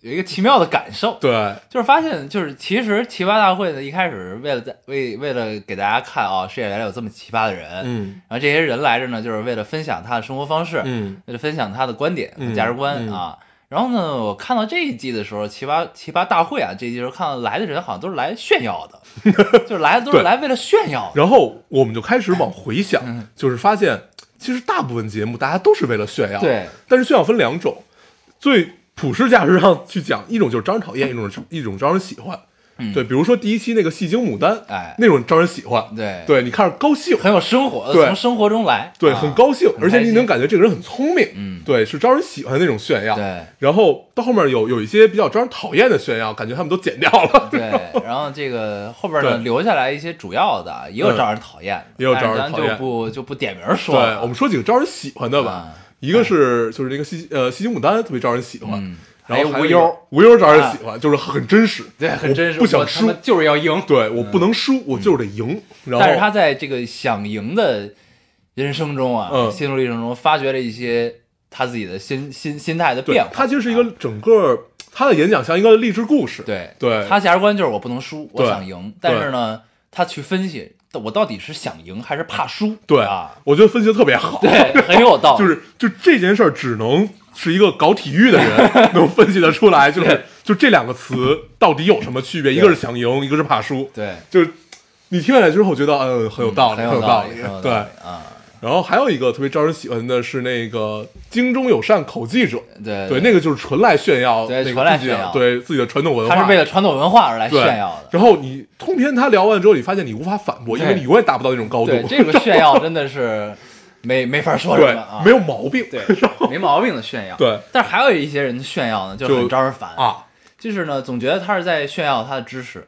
有一个奇妙的感受，对。就是发现，就是其实奇葩大会呢，一开始为了在为为了给大家看啊，世界原来有这么奇葩的人，嗯。然后这些人来着呢，就是为了分享他的生活方式，嗯。为了分享他的观点和嗯价值观、嗯啊。然后呢，我看到这一季的时候，奇葩奇葩大会啊，这一季时候看到来的人好像都是来炫耀的，就是来的都是来为了炫耀。然后我们就开始往回嗯想，就是发现其实大部分节目大家都是为了炫耀，对，但是炫耀分两种，最普世价值上去讲，一种就是招人讨厌，一种是一种招人喜欢。嗯。对，比如说第一期那个戏精牡丹，哎。那种招人喜欢，对。对你看着高兴，很有生活，对。从生活中来，对，啊。很高兴，而且你能感觉这个人很聪明，嗯。对，是招人喜欢的那种炫耀。对。然后到后面有有一些比较招人讨厌的炫耀，感觉他们都剪掉了。对，然后这个后边呢留下来一些主要的，也有嗯招人讨厌的，也有招人讨厌。就不就不点名说对。，我们说几个招人喜欢的吧。啊一个是就是那个西呃西京牡丹特别招人喜欢，嗯。然后无忧，无忧招人喜欢，就是很真实，对，很真实，我不想输。就是要赢。对，我不能输，我就是得赢。但是他在这个想赢的人生中啊，嗯。心路历程中，发掘了一些他自己的心心心态的变化。他就是一个整个他的演讲像一个励志故事，对对。他价值观就是我不能输，我想赢。但是呢，他去分析我到底是想赢还是怕输。对啊，我觉得分析的特别好，对，很有道理。就是就这件事儿只能是一个搞体育的人 能分析得出来，就是就这两个词到底有什么区别？一个是想赢，一个是怕输，对，就是你听下来之后觉得嗯很有道理，很有道理，对理。啊。然后还有一个特别招人喜欢的是那个京中友善口技者，对对，那个就是纯来炫耀，对纯来自己的炫耀。对自己的传统文化，他是为了传统文化而来炫耀的。然后你通篇他聊完之后，你发现你无法反驳，因为你永远达不到那种高度。对，，这个 炫耀真的是没没法说什对么啊，没有毛病，对 没毛病的炫耀。对。但是还有一些人的炫耀呢，就就很招人烦，啊，就是呢，总觉得他是在炫耀他的知识，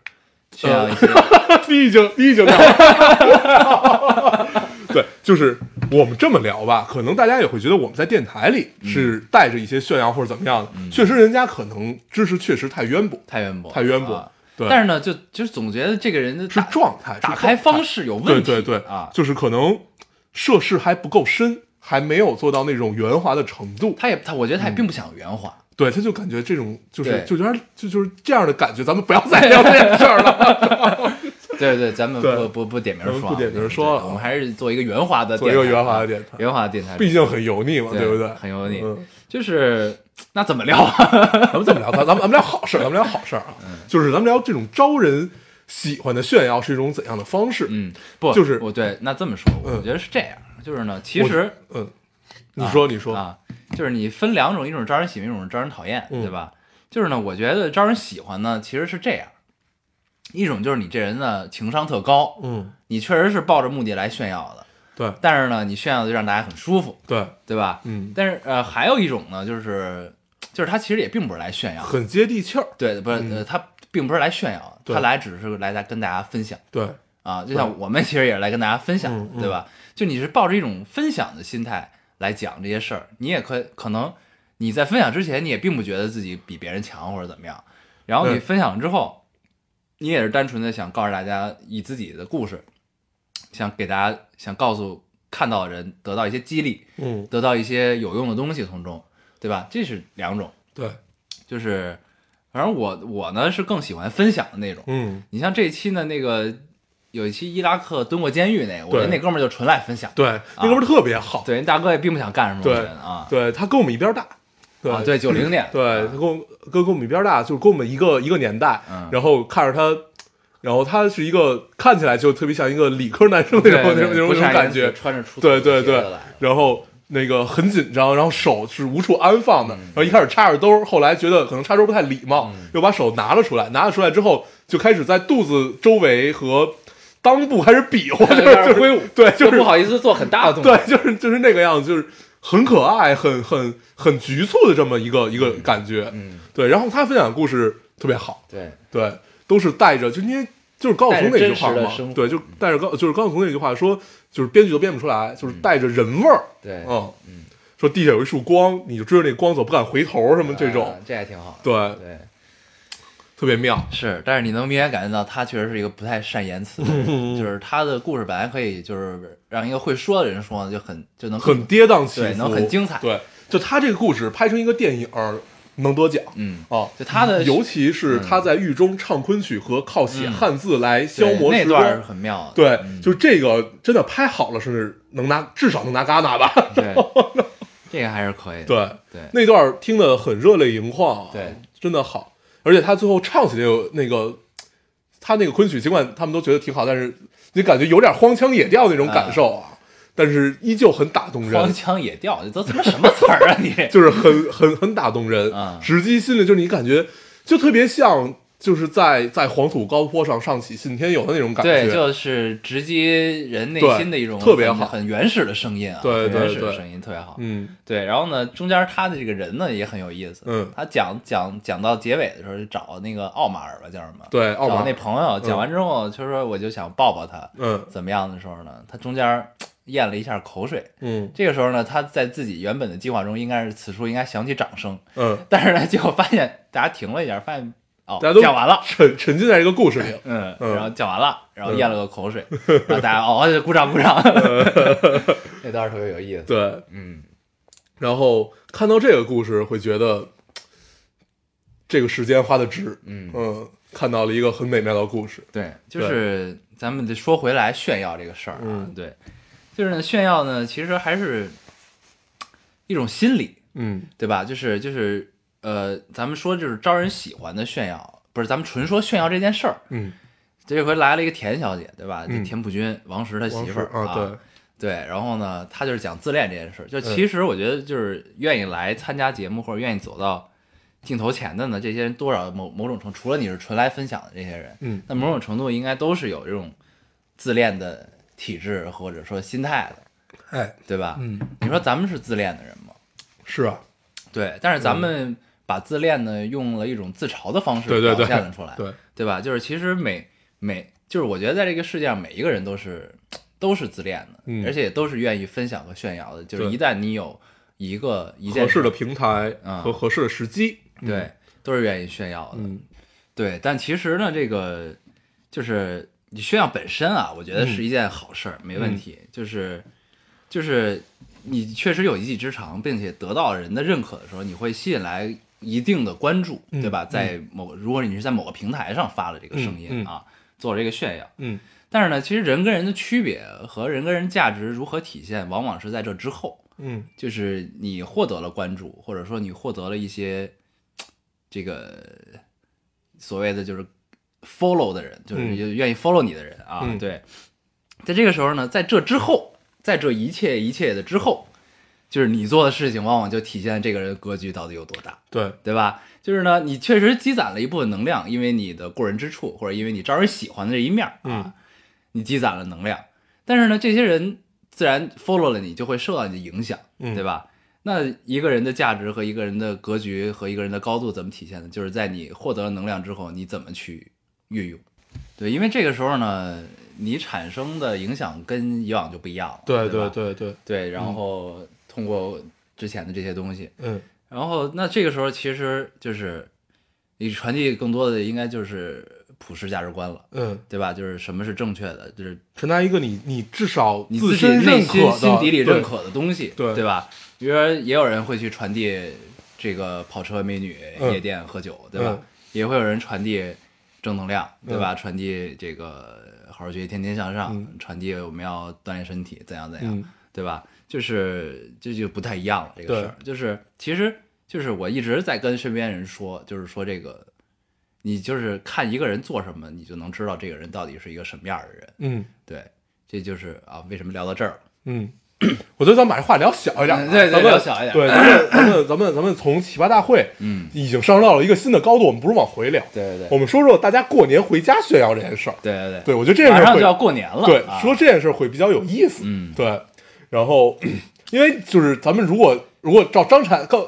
炫耀一些。你已经你已经对，就是我们这么聊吧，可能大家也会觉得我们在电台里是带着一些炫耀或者怎么样的，确实人家可能知识确实太渊博，太渊博，太渊博啊。对。但是呢，就就总觉得这个人的是状态，打开方式有问题，对对对啊，就是可能涉世还不够深，还没有做到那种圆滑的程度。他也他，我觉得他也并不想圆滑，对，他就感觉这种就是就有点就就是这样的感觉，咱们不要再 聊这件事儿了。对对，咱们不不不点名说不点名说了我们还是做一个圆滑的做一个圆滑的电台圆滑的电台，毕竟很油腻嘛，对不对？很油腻嗯，就是那怎么聊啊？咱们怎么聊？咱咱们咱们聊好事儿，咱们聊好事儿啊。嗯就是咱们聊这种招人喜欢的炫耀是一种怎样的方式？嗯，不，就是我对，那这么说，我嗯觉得是这样，就是呢，其实嗯，你说你说，啊，就是你分两种，一种招人喜欢，一种招人讨厌，嗯对吧？就是呢，我觉得招人喜欢呢，其实是这样，一种就是你这人呢情商特高，嗯，你确实是抱着目的来炫耀的，对但是呢，你炫耀的就让大家很舒服，对，对吧？嗯，但是呃，还有一种呢，就是就是他其实也并不是来炫耀的，很接地气儿。对，不是、嗯呃，他并不是来炫耀的，他来只是来来跟大家分享。对，啊，就像我们其实也是来跟大家分享，对吧？就你是抱着一种分享的心态来讲这些事儿，你也可可能你在分享之前，你也并不觉得自己比别人强或者怎么样，然后你嗯分享之后，你也是单纯的想告诉大家以自己的故事，想给大家想告诉看到的人得到一些激励，嗯，得到一些有用的东西从中，对吧？这是两种，对，就是反正我我呢是更喜欢分享的那种。嗯，你像这一期呢，那个有一期伊拉克蹲过监狱那个，我觉得那哥们儿就纯来分享。对，那哥们儿特别好。对，人大哥也并不想干什么，我对觉得啊，对他跟我们一边儿大，对啊，对，九零年，对，他跟我跟跟我们一边大，就是跟我们一个一个年代，嗯。然后看着他，然后他是一个看起来就特别像一个理科男生那种那种那种感觉，穿着出对对对，然后那个很紧张，然后手是无处安放嗯。的，然后一开始插着兜，后来觉得可能插兜不太礼貌，又把手拿了出来，拿了出来之后就开始在肚子周围和裆部开始比划，就是就是挥舞对，就是不好意思做很大的动作，对，就是就是那个样子，就是很可爱、很很很局促的这么一个一个感觉。嗯，对。然后他分享的故事特别好，对，对，都是带着，就因为就是高晓松那句话嘛对，就带着高就是高晓松那句话说，就是编剧都编不出来，就是带着人味儿。对，嗯，说地下有一束光，你就追着那光走，不敢回头，什么这种啊，这还挺好，对，对。特别妙。是，但是你能明显感觉到他确实是一个不太善言辞的人，就是他的故事本来可以就是让一个会说的人说，就很就能很跌宕起伏，对能很精彩对，就他这个故事拍成一个电影儿能得奖。嗯，哦，就他的尤其是他在狱中唱昆曲和靠写嗯汉字来消磨时那段儿光，很妙的，对，嗯就这个真的拍好了是能拿，至少能拿戛纳吧？对，这个还是可以的，对，对那段听得很热泪盈眶，对，真的好。而且他最后唱起那个那个，他那个昆曲，尽管他们都觉得挺好，但是你感觉有点荒腔野调那种感受啊，但是依旧很打动人。荒，腔野调，这都他妈什么词儿啊你？就是很很很打动人，嗯。直击心里，就是你感觉就特别像就是在在黄土高坡上上起信天游的那种感觉，对，就是直击人内心的一种很特别好很原始的声音啊，对原始的声音特别好。嗯。对，然后呢，中间他的这个人呢也很有意思，嗯。他讲讲讲到结尾的时候，就找那个奥马尔吧，叫什么？对奥马尔找那朋友，讲完之后，就说我就想抱抱他，嗯。怎么样的时候呢，他中间咽了一下口水。嗯。这个时候呢，他在自己原本的计划中，应该是此处应该响起掌声，嗯，但是呢，结果发现大家停了一下，发现哦大家，都讲完了。沉沉浸在这个故事里，嗯，嗯。然后讲完了，然后咽了个口水，然后大家哦，鼓掌鼓掌，那段儿特别有意思。对，嗯，然后看到这个故事会觉得这个时间花的值，嗯。嗯，看到了一个很美妙的故事，对，就是咱们得说回来炫耀这个事儿啊，嗯。对，就是呢炫耀呢，其实还是一种心理，嗯。对吧？就是就是呃，咱们说就是招人喜欢的炫耀，不是咱们纯说炫耀这件事儿。嗯，这回来了一个田小姐，对吧？嗯田朴珺，王石他媳妇儿啊，对，对，然后呢，他就是讲自恋这件事儿。就其实我觉得，就是愿意来参加节目或者愿意走到镜头前的呢，这些人多少某某种程度，除了你是纯来分享的这些人，嗯那某种程度应该都是有这种自恋的体质或者说心态的，哎，对吧？嗯，你说咱们是自恋的人吗？是啊，对，但是咱们把自恋呢用了一种自嘲的方式表对对对现了出来，对，对吧？就是其实每每就是我觉得在这个世界上每一个人都是都是自恋的，嗯而且都是愿意分享和炫耀的。就是一旦你有一个一件合适的平台啊和合适的时机，对，都是愿意炫耀的。嗯对，但其实呢，这个就是你炫耀本身啊，我觉得是一件好事儿，没问题。就是就是你确实有一技之长，并且得到人的认可的时候，你会吸引来一定的关注，嗯对吧？在某如果你是在某个平台上发了这个声音啊，做了这个炫耀，嗯但是呢，其实人跟人的区别和人跟人价值如何体现，往往是在这之后。嗯就是你获得了关注，或者说你获得了一些这个所谓的就是 follow 的人，就是嗯愿意 follow 你的人啊。嗯对，在这个时候呢，在这之后，在这一切一切的之后，就是你做的事情，往往就体现这个人格局到底有多大，对，对吧？就是呢，你确实积攒了一部分能量，因为你的过人之处，或者因为你招人喜欢的这一面儿啊，嗯你积攒了能量。但是呢，这些人自然 follow 了你，就会受到你的影响，嗯对吧？那一个人的价值和一个人的格局和一个人的高度怎么体现呢？就是在你获得了能量之后，你怎么去运用？对，因为这个时候呢，你产生的影响跟以往就不一样了，对对对对，对，然后通过之前的这些东西，嗯然后那这个时候其实就是你传递更多的应该就是普世价值观了，嗯，对吧？就是什么是正确的，就是传达一个你你至少你自身内认可心心底里认可的东西，对对吧？比如说也有人会去传递这个跑车、美女、嗯夜店、喝酒，对吧嗯？也会有人传递正能量，对吧？传递这个好好学习、天天向上，嗯传递我们要锻炼身体，怎样怎样，嗯对吧？就是这就不太一样了，这个事儿。就是其实就是我一直在跟身边人说，就是说这个你就是看一个人做什么，你就能知道这个人到底是一个什么样的人。嗯。对，这就是啊，为什么聊到这儿了？嗯，我觉得咱们把这话聊小一点啊，嗯对对咱们聊小一点对，咱们咱们咱们咱们从奇葩大会嗯，已经上升到了一个新的高度，我们不是往回聊，对对对，我们说说大家过年回家炫耀这件事儿。对对对，对，我觉得这件事会马上就要过年了，对啊、说这件事儿会比较有意思。嗯。对，然后因为就是咱们如果如果照张产刚，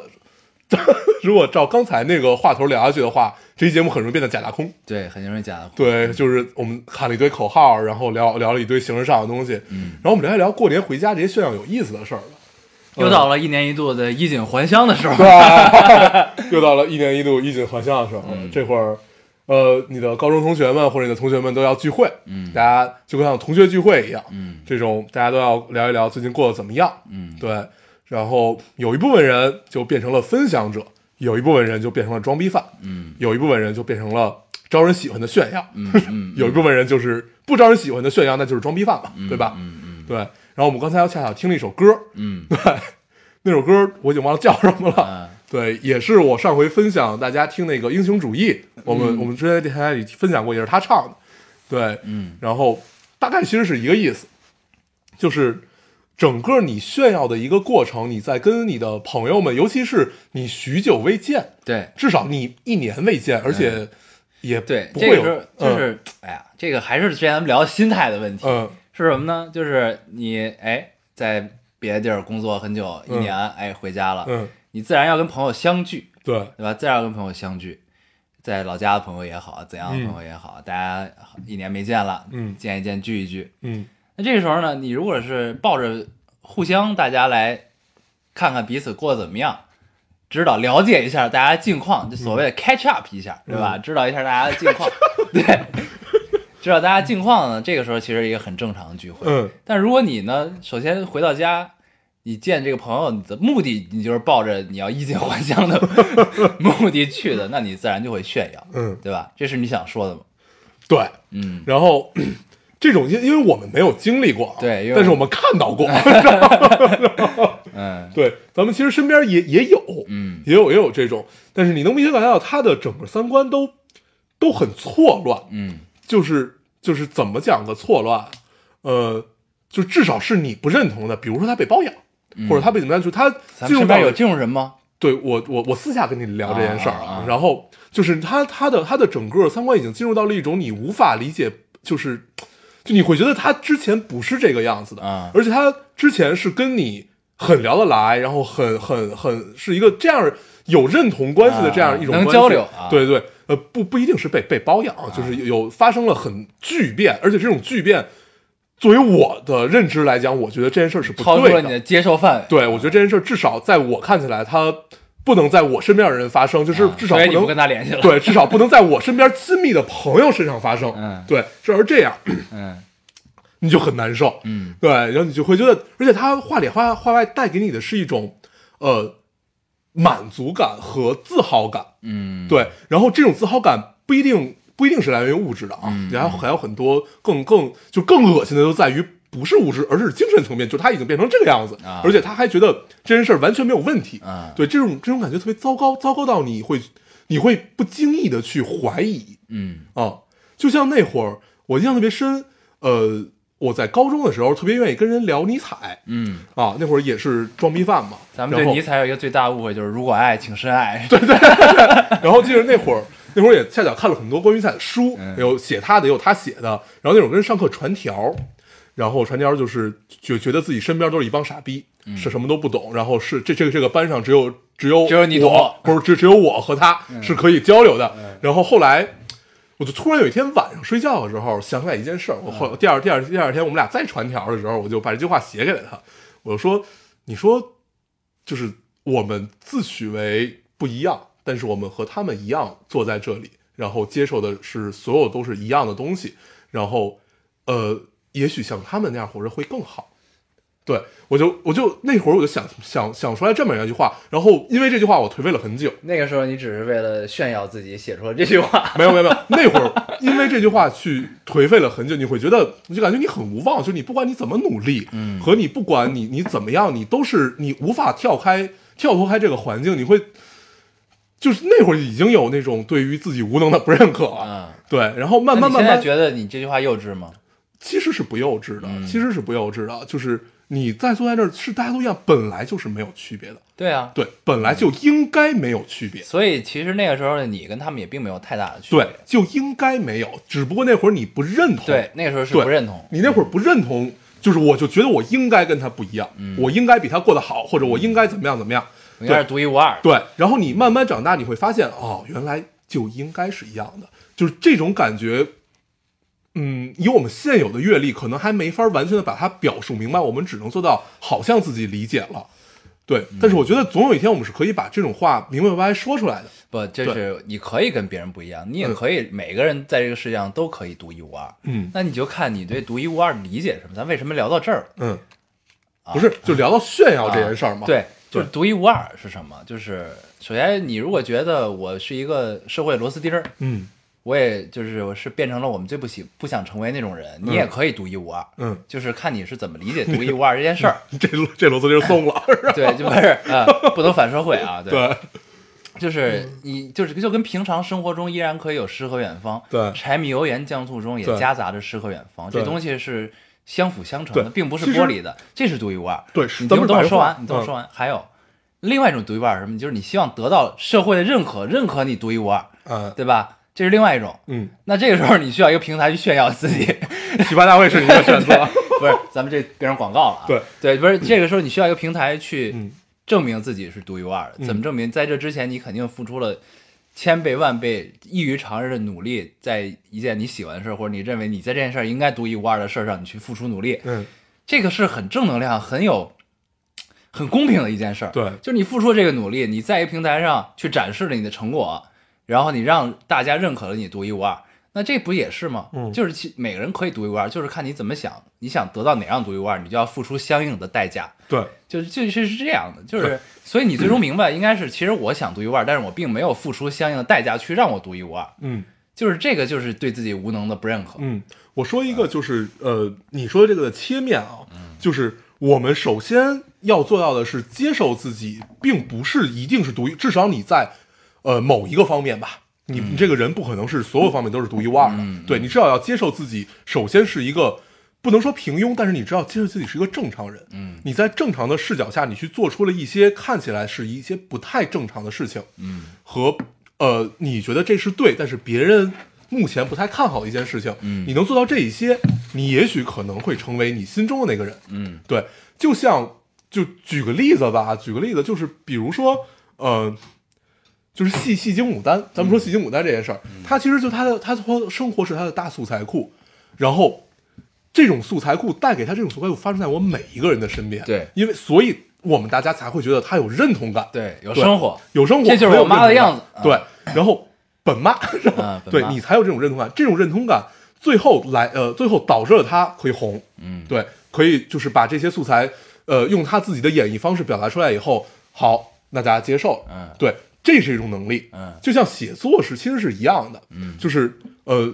如果照刚才那个话头聊下去的话，这期节目很容易变得假大空。对，很容易假大空，对，就是我们喊了一堆口号，然后聊聊了一堆形式上的东西，嗯，然后我们聊一聊过年回家这些炫耀有意思的事儿了。又到了一年一度的衣锦还乡的时候，对吧？又到了一年一度衣锦还乡的时候，嗯这会儿，呃，你的高中同学们或者你的同学们都要聚会，嗯。大家就跟像同学聚会一样，嗯。这种大家都要聊一聊最近过得怎么样，嗯，对，然后有一部分人就变成了分享者，有一部分人就变成了装逼犯，嗯。有一部分人就变成了招人喜欢的炫耀，嗯嗯，有一部分人就是不招人喜欢的炫耀，那就是装逼犯嘛，对吧？嗯嗯。对。然后我们刚才又恰巧听了一首歌，嗯。对，那首歌我已经忘了叫什么了。嗯对，也是我上回分享大家听那个英雄主义，我们、我们之前在电台里分享过，也是他唱的。对，嗯。然后大概其实是一个意思，就是整个你炫耀的一个过程，你在跟你的朋友们，尤其是你许久未见，对，至少你一年未见，而且也对，不会有就是，哎呀，这个还是之前咱们聊心态的问题，嗯。是什么呢？就是你哎，在别的地儿工作很久，一嗯。年，哎，回家了，嗯，你自然要跟朋友相聚，对，对吧？自然要跟朋友相聚，在老家的朋友也好，怎样的嗯朋友也好，大家一年没见了，嗯见一见，聚一聚。嗯那这个时候呢，你如果是抱着互相大家来看看彼此过得怎么样，知道了解一下大家近况，就所谓的 catch up 一下，对吧？知道一下大家的近况，对，知道大家近况呢，这个时候其实一个很正常的聚会。嗯但如果你呢，首先回到家，你见这个朋友，你的目的你就是抱着你要衣锦还乡的 目的去的，那你自然就会炫耀，嗯，对吧？这是你想说的吗？对。嗯，然后这种因因为我们没有经历过啊，对因为但是我们看到过，嗯对，咱们其实身边也也有，嗯也有也有这种，但是你能明显感觉到他的整个三观都都很错乱，嗯就是就是怎么讲个错乱，呃，就至少是你不认同的，比如说他被包养，嗯或者他被怎么样，就他身边有这种人吗？对我我我私下跟你聊这件事儿啊然后就是他他的他的整个三观已经进入到了一种你无法理解，就是就你会觉得他之前不是这个样子的，啊而且他之前是跟你很聊得来，然后很很很是一个这样有认同关系的这样一种交流啊对对，呃不不一定是被被包养，就是有发生了很巨变，而且这种巨变。作为我的认知来讲，我觉得这件事儿是不对的。超出了你的接受范围，对，我觉得这件事儿至少在我看起来，它不能在我身边的人发生，就是啊至少不能、不跟他联系了。，对，至少不能在我身边亲密的朋友身上发生。嗯对，这而这样嗯你就很难受。嗯对，然后你就会觉得，而且他话里话话外带给你的是一种呃满足感和自豪感。嗯，对，然后这种自豪感不一定不一定是来源于物质的啊，嗯然后还有很多更更就更恶心的，就在于不是物质，而是精神层面，就他已经变成这个样子，啊而且他还觉得这件事儿完全没有问题。啊对，这种这种感觉特别糟糕，糟糕到你会你会不经意的去怀疑嗯啊，就像那会儿我印象特别深，呃。我在高中的时候特别愿意跟人聊尼采嗯，啊，那会儿也是装逼犯嘛。咱们对尼采有一个最大误会，就是如果爱，请深爱。对，然后记得那会儿，那会儿也恰巧看了很多关于他的书，嗯有写他的，也有他写的。然后那会儿跟人上课传条，然后传条就是就觉得自己身边都是一帮傻逼，是什么都不懂。然后是这这个这个班上只有只有嗯只有你我懂嗯不是只只有我和他是可以交流的。然后后来。我就突然有一天晚上睡觉的时候想起来一件事儿，我后第二第二第二天我们俩再传条的时候，我就把这句话写给了他，我就说：“你说就是我们自诩为不一样，但是我们和他们一样坐在这里，然后接受的是所有都是一样的东西，然后呃，也许像他们那样活着会更好。对我就我就那会儿我就想想想出来这么一句话，然后因为这句话我颓废了很久。那个时候你只是为了炫耀自己写出了这句话。没有没有没有，那会儿因为这句话去颓废了很久，你会觉得你就感觉你很无望，就是你不管你怎么努力，嗯和你不管你你怎么样，你都是你无法跳开跳脱开这个环境，你会就是那会儿已经有那种对于自己无能的不认可了，嗯，对，然后慢慢慢慢，觉得你这句话幼稚吗？其实是不幼稚的，嗯其实是不幼稚的，就是你在坐在这儿是大家都一样，本来就是没有区别的，对啊，对，本来就应该没有区别。所以其实那个时候的你跟他们也并没有太大的区别。对，就应该没有，只不过那会儿你不认同，对，那个时候是不认同。你那会儿不认同，就是我就觉得我应该跟他不一样，嗯我应该比他过得好，或者我应该怎么样怎么样。应该是独一无二。对，然后你慢慢长大，你会发现，哦，原来就应该是一样的，就是这种感觉。嗯，以我们现有的阅历，可能还没法完全的把它表述明白，我们只能做到好像自己理解了。对，但是我觉得总有一天我们是可以把这种话明明白白说出来的。不，就是你可以跟别人不一样，你也可以，每个人在这个世界上都可以独一无二。嗯那你就看你对独一无二的理解是什么。咱为什么聊到这儿？嗯，不是，就聊到炫耀这件事儿嘛。啊对，就是独一无二是什么？就是首先，你如果觉得我是一个社会螺丝钉儿，嗯我也就是我是变成了我们最不喜不想成为那种人，你也可以独一无二。嗯，就是看你是怎么理解独一无二这件事儿。这这螺丝钉松了。对，就不是呃，不能反社会啊。对，对就是你就是就跟平常生活中依然可以有诗和远方，对柴米油盐酱醋中也夹杂着诗和远方，这东西是相辅相成的，并不是其实剥离的，这是独一无二。对你听等我说完，你等我嗯说完。还有另外一种独一无二是什么？就是你希望得到社会的认可，认可你独一无二，嗯对吧？这是另外一种。嗯，那这个时候你需要一个平台去炫耀自己，奇葩大会是你的选择。不是，咱们这变成广告了啊。对对，不是这个时候你需要一个平台去嗯证明自己是独一无二的。嗯怎么证明？在这之前，你肯定付出了千倍万倍异于常人的努力，在一件你喜欢的事儿，或者你认为你在这件事儿应该独一无二的事儿上，你去付出努力。嗯，这个是很正能量、很有、很公平的一件事儿。对就是你付出这个努力，你在一个平台上去展示了你的成果，然后你让大家认可了你独一无二，那这不也是吗？嗯就是其每个人可以独一无二，就是看你怎么想，你想得到哪样独一无二，你就要付出相应的代价。对，就是就是是这样的，就是所以你最终明白，应该是其实我想独一无二，但是我并没有付出相应的代价去让我独一无二，嗯就是这个就是对自己无能的不认可。嗯，我说一个就是呃，你说的这个的切面啊，就是我们首先要做到的是接受自己，并不是一定是独一，至少你在呃某一个方面吧。你你这个人不可能是所有方面都是独一无二的，嗯。对你至少要接受自己，首先是一个不能说平庸，但是你知道接受自己是一个正常人，嗯。你在正常的视角下，你去做出了一些看起来是一些不太正常的事情，嗯。和呃，你觉得这是对，但是别人目前不太看好的一件事情，嗯。你能做到这一些，你也许可能会成为你心中的那个人。嗯。对，就像就举个例子吧，举个例子，就是比如说，呃，就是戏戏 精牡丹，咱们说戏精牡丹这件事儿，它其实就他的他说生活是他的大素材库，然后这种素材库带给他这种素材库发生在我们每一个人的身边，对。因为所以我们大家才会觉得他有认同感，对，有生活，有生活，这就是我妈的样子对，然后本妈对你才有这种认同感，这种认同感最后来呃，最后导致了他可以红，嗯。对，可以就是把这些素材呃用他自己的演绎方式表达出来以后，好，那大家接受，嗯。对，这是一种能力，嗯就像写作是其实是一样的，嗯就是呃。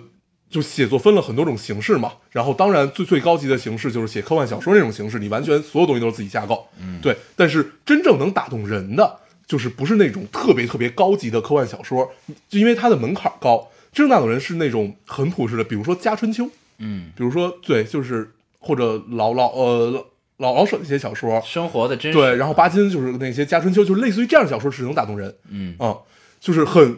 就写作分了很多种形式嘛，然后当然最最高级的形式就是写科幻小说那种形式，你完全所有东西都是自己架构，嗯对。但是真正能打动人的，就是不是那种特别特别高级的科幻小说，就因为它的门槛高。真正打动人是那种很朴实的，比如说《家春秋》，嗯，比如说对，就是或者老老呃老老舍那些小说，生活的真实，对，然后巴金就是那些《家春秋》，就是类似于这样的小说是能打动人，嗯。啊、就是很，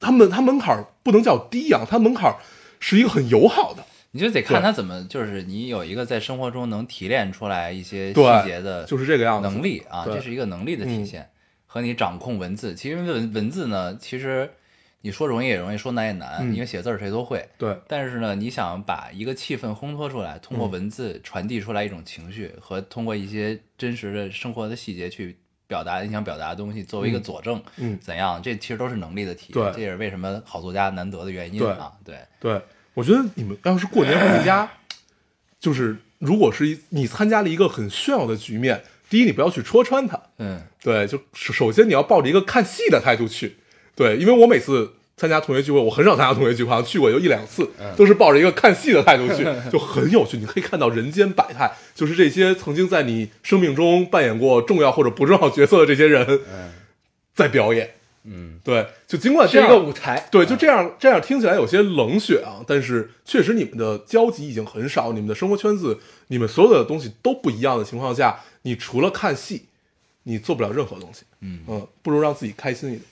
他们他门槛不能叫低啊，他门槛是一个很友好的，你就得看他怎么，就是你有一个在生活中能提炼出来一些细节的，就是这个样子。能力啊，这是一个能力的体嗯。现，和你掌控文字。其实文文字呢，其实你说容易也容易，说难也难，嗯因为写字儿谁都会。对，但是呢，你想把一个气氛烘托出来，通过嗯文字传递出来一种情绪，和通过一些真实的生活的细节去表达你想表达的东西，作为一个嗯佐证，嗯怎样？这其实都是能力的体对现，这也是为什么好作家难得的原因啊。对，对，我觉得你们要是过年回家，就是如果是一你参加了一个很炫耀的局面，第一你不要去戳穿他，嗯对，就首首先你要抱着一个看戏的态度去，对，因为我每次参加同学聚会，我很少参加同学聚会，好像去过有一两次，都是抱着一个看戏的态度去，就很有趣。你可以看到人间百态，就是这些曾经在你生命中扮演过重要或者不重要角色的这些人在表演。嗯，对，就尽管这是一样个舞台。对，就这样，这样听起来有些冷血啊，但是确实你们的交集已经很少，你们的生活圈子，你们所有的东西都不一样的情况下，你除了看戏，你做不了任何东西。嗯不如让自己开心一点。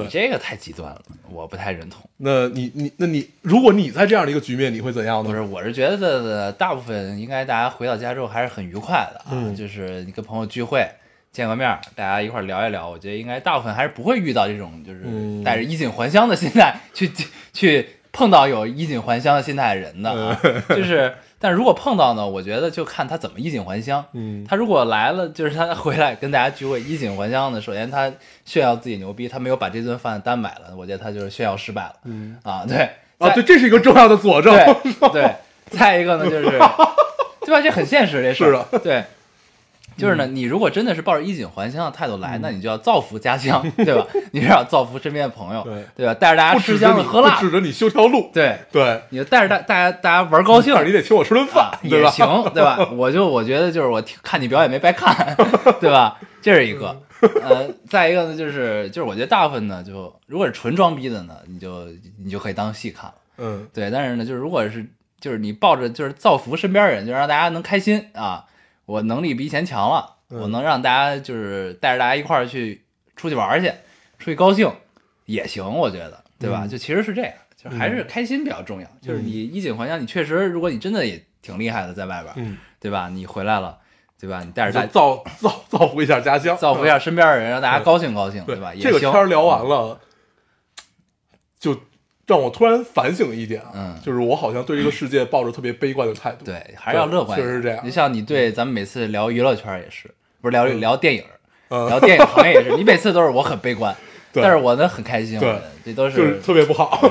你这个太极端了，我不太认同。那你你那你，如果你在这样的一个局面，你会怎样呢？不是，我是觉得大部分应该大家回到家之后还是很愉快的啊，嗯就是你跟朋友聚会。见个面，大家一块聊一聊，我觉得应该大部分还是不会遇到这种就是嗯带着衣锦还乡的心态去去碰到有衣锦还乡的心态的人的啊，就是，但如果碰到呢，我觉得就看他怎么衣锦还乡。嗯他如果来了，就是他回来跟大家聚会衣锦还乡呢，首先他炫耀自己牛逼，他没有把这顿饭单买了，我觉得他就是炫耀失败了。嗯啊，对啊，对，这是一个重要的佐证。对对，再一个呢，就是 对吧？这很现实，这事儿是的嗯对。就是呢，你如果真的是抱着衣锦还乡的态度来，那你就要造福家乡，对吧？你是要造福身边的朋友，对对吧？带着大家吃香的喝辣不，指着你修条路。对，对，你就带着大大家大家玩高兴你得请我吃顿饭啊，对吧？也行，对吧？我就我觉得就是我看你表演没白看，对吧？这是一个，呃，再一个呢，就是就是我觉得大部分呢，就如果是纯装逼的呢，你就你就可以当戏看了。嗯对，但是呢，就是如果是就是你抱着就是造福身边人，就让大家能开心啊，我能力比以前强了，嗯我能让大家就是带着大家一块儿去出去玩儿去，出去高兴也行，我觉得。对吧？嗯就其实是这样，就还是开心比较重要。就是你衣锦还乡，你确实，如果你真的也挺厉害的，在外边，嗯，对吧？你回来了，对吧？你带着大就造造造福一下家乡，造福一下身边的人，让大家高兴高兴，对吧？也这个行天聊完了，就让我突然反省一点啊，嗯就是我好像对这个世界抱着特别悲观的态度。对，还是要乐观。确实是这样就像你对咱们每次聊娱乐圈也是，不是聊嗯聊电影，嗯聊电影行业也是，你每次都是我很悲观，对但是我呢很开心，我对这都就是特别不好。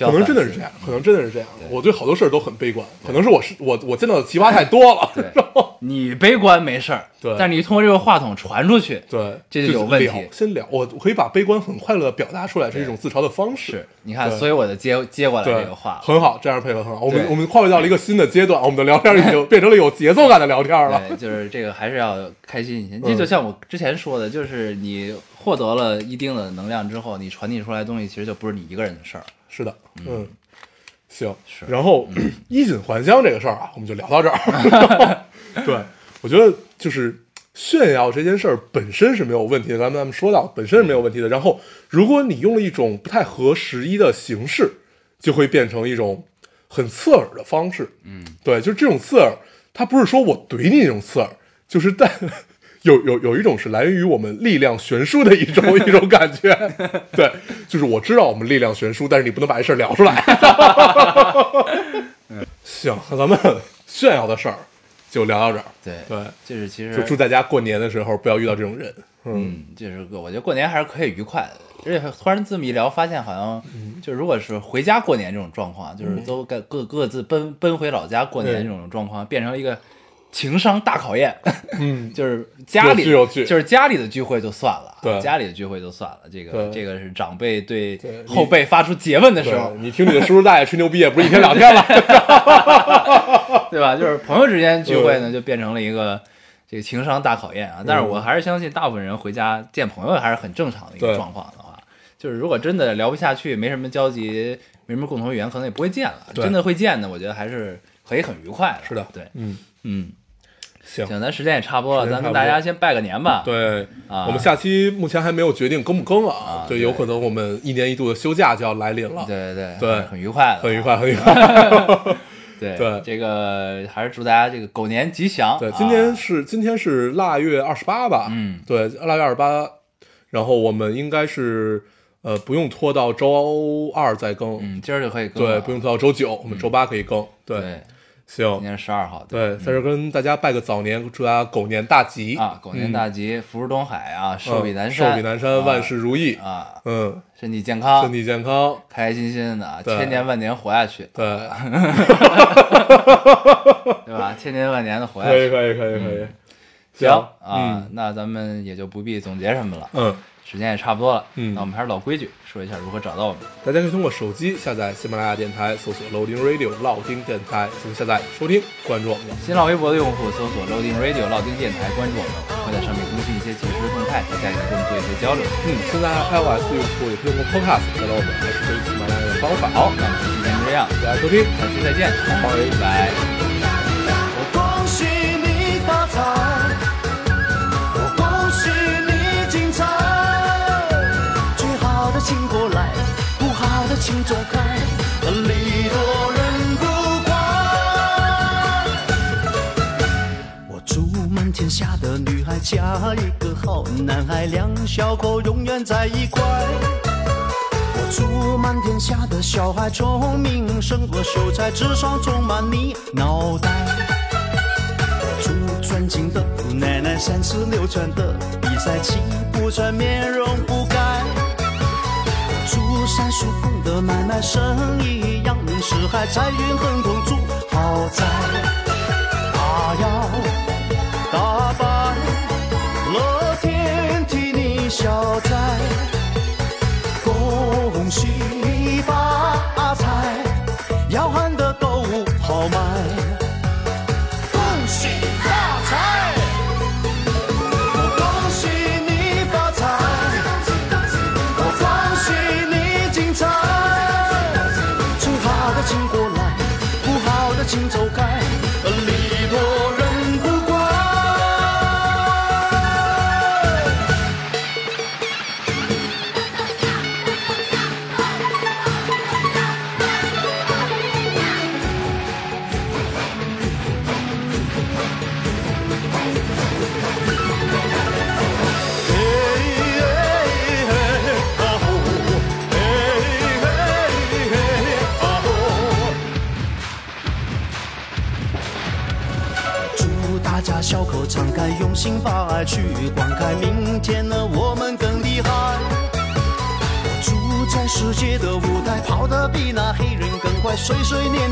可能真的是这样，可能真的是这样。我对好多事儿都很悲观，可能是我是我我见到的奇葩太多了。对，你悲观没事儿，对但是你通过这个话筒传出去，对，这就有问题聊先聊，我我可以把悲观很快乐表达出来，这是一种自嘲的方式。是你看，所以我就接接过来这个话，很好，这样配合很好。我们我们跨越到了一个新的阶段，我们的聊天已经 变成了有节奏感的聊天了。对，就是这个还是要开心一些。嗯这就像我之前说的，就是你获得了一定的能量之后，你传递出来的东西其实就不是你一个人的事儿。是的，嗯，行是。然后 衣锦还乡这个事儿啊，我们就聊到这儿。对，我觉得就是炫耀这件事儿本身是没有问题的，刚才咱们说到本身是没有问题的。然后，如果你用了一种不太合时宜的形式，就会变成一种很刺耳的方式。嗯，对，就是这种刺耳，它不是说我怼你那种刺耳，就是但有有有一种是来源于我们力量悬殊的一种 一种感觉。对，就是我知道我们力量悬殊，但是你不能把这事儿聊出来。行，那咱们炫耀的事儿就聊到这儿。对对，就是其实就祝大家过年的时候不要遇到这种人。嗯，嗯，就是个我觉得过年还是可以愉快的。而且突然这么一聊，发现好像嗯就如果是回家过年这种状况，就是都各各各自奔奔回老家过年这种状况，变成了一个情商大考验。嗯，就是家里就是家里的聚会就算了啊，对家里的聚会就算了。这个这个是长辈对对后辈发出诘问的时候对，，你听你的叔叔大爷吹牛逼也不是一天两天了。对吧？就是朋友之间聚会呢，就变成了一个这个情商大考验啊。但是我还是相信，大部分人回家见朋友还是很正常的一个状况的话，就是如果真的聊不下去，没什么交集，没什么共同语言，可能也不会见了。真的会见的，我觉得还是可以很愉快的。是的对，嗯，嗯，行，行，咱时间也差不多了，咱跟大家先拜个年吧。对，啊我们下期目前还没有决定更不更啊啊。对，有可能我们一年一度的休假就要来临了。对对对很愉快的，很愉快，很愉快。对对这个还是祝大家这个狗年吉祥。对，啊今天是今天是腊月二十八吧？嗯对，腊月二十八，然后我们应该是呃不用拖到周二再更，嗯，今儿就可以更对，不用拖到周九，我们周八可以更。对，行，今年十二号，对，在这跟大家拜个早年，祝大家狗年大吉啊，狗年大吉，福如东海啊，嗯寿比南山，寿比南山，万事如意。啊，嗯，身体健康，身体健康。开开心心的啊，千年万年活下去，对，对吧？千年万年的活下可以，可以，可以，可以。行啊嗯，那咱们也就不必总结什么了，嗯，时间也差不多了。嗯那我们还是老规矩，说一下如何找到我们。大家可以通过手机下载喜马拉雅电台，搜索 Loading Radio 老丁电台，进行下载收听，关注我们。新浪微博的用户搜索 Loading Radio 老丁电台，关注我们，会在上面更新一些即时动态，和大家跟我们做一些交流。嗯，现在 iOS 用户也可以通过 Podcast 找到我们，还是可以喜马拉雅的方法。好，那我们今天就这样，大家收听。下期再见，拜拜。请走开，礼多人不怪。我祝满天下的女孩嫁一个好男孩，两小口永远在一块。我祝满天下的小孩聪明胜过秀才，智商充满你脑袋。我祝尊敬的姑奶奶三十六转的比赛气不喘，面容不改。我祝三叔买卖生意扬名四海，财运亨通住豪宅。大摇大摆乐天替你消灾。恭喜请，走开，岁岁年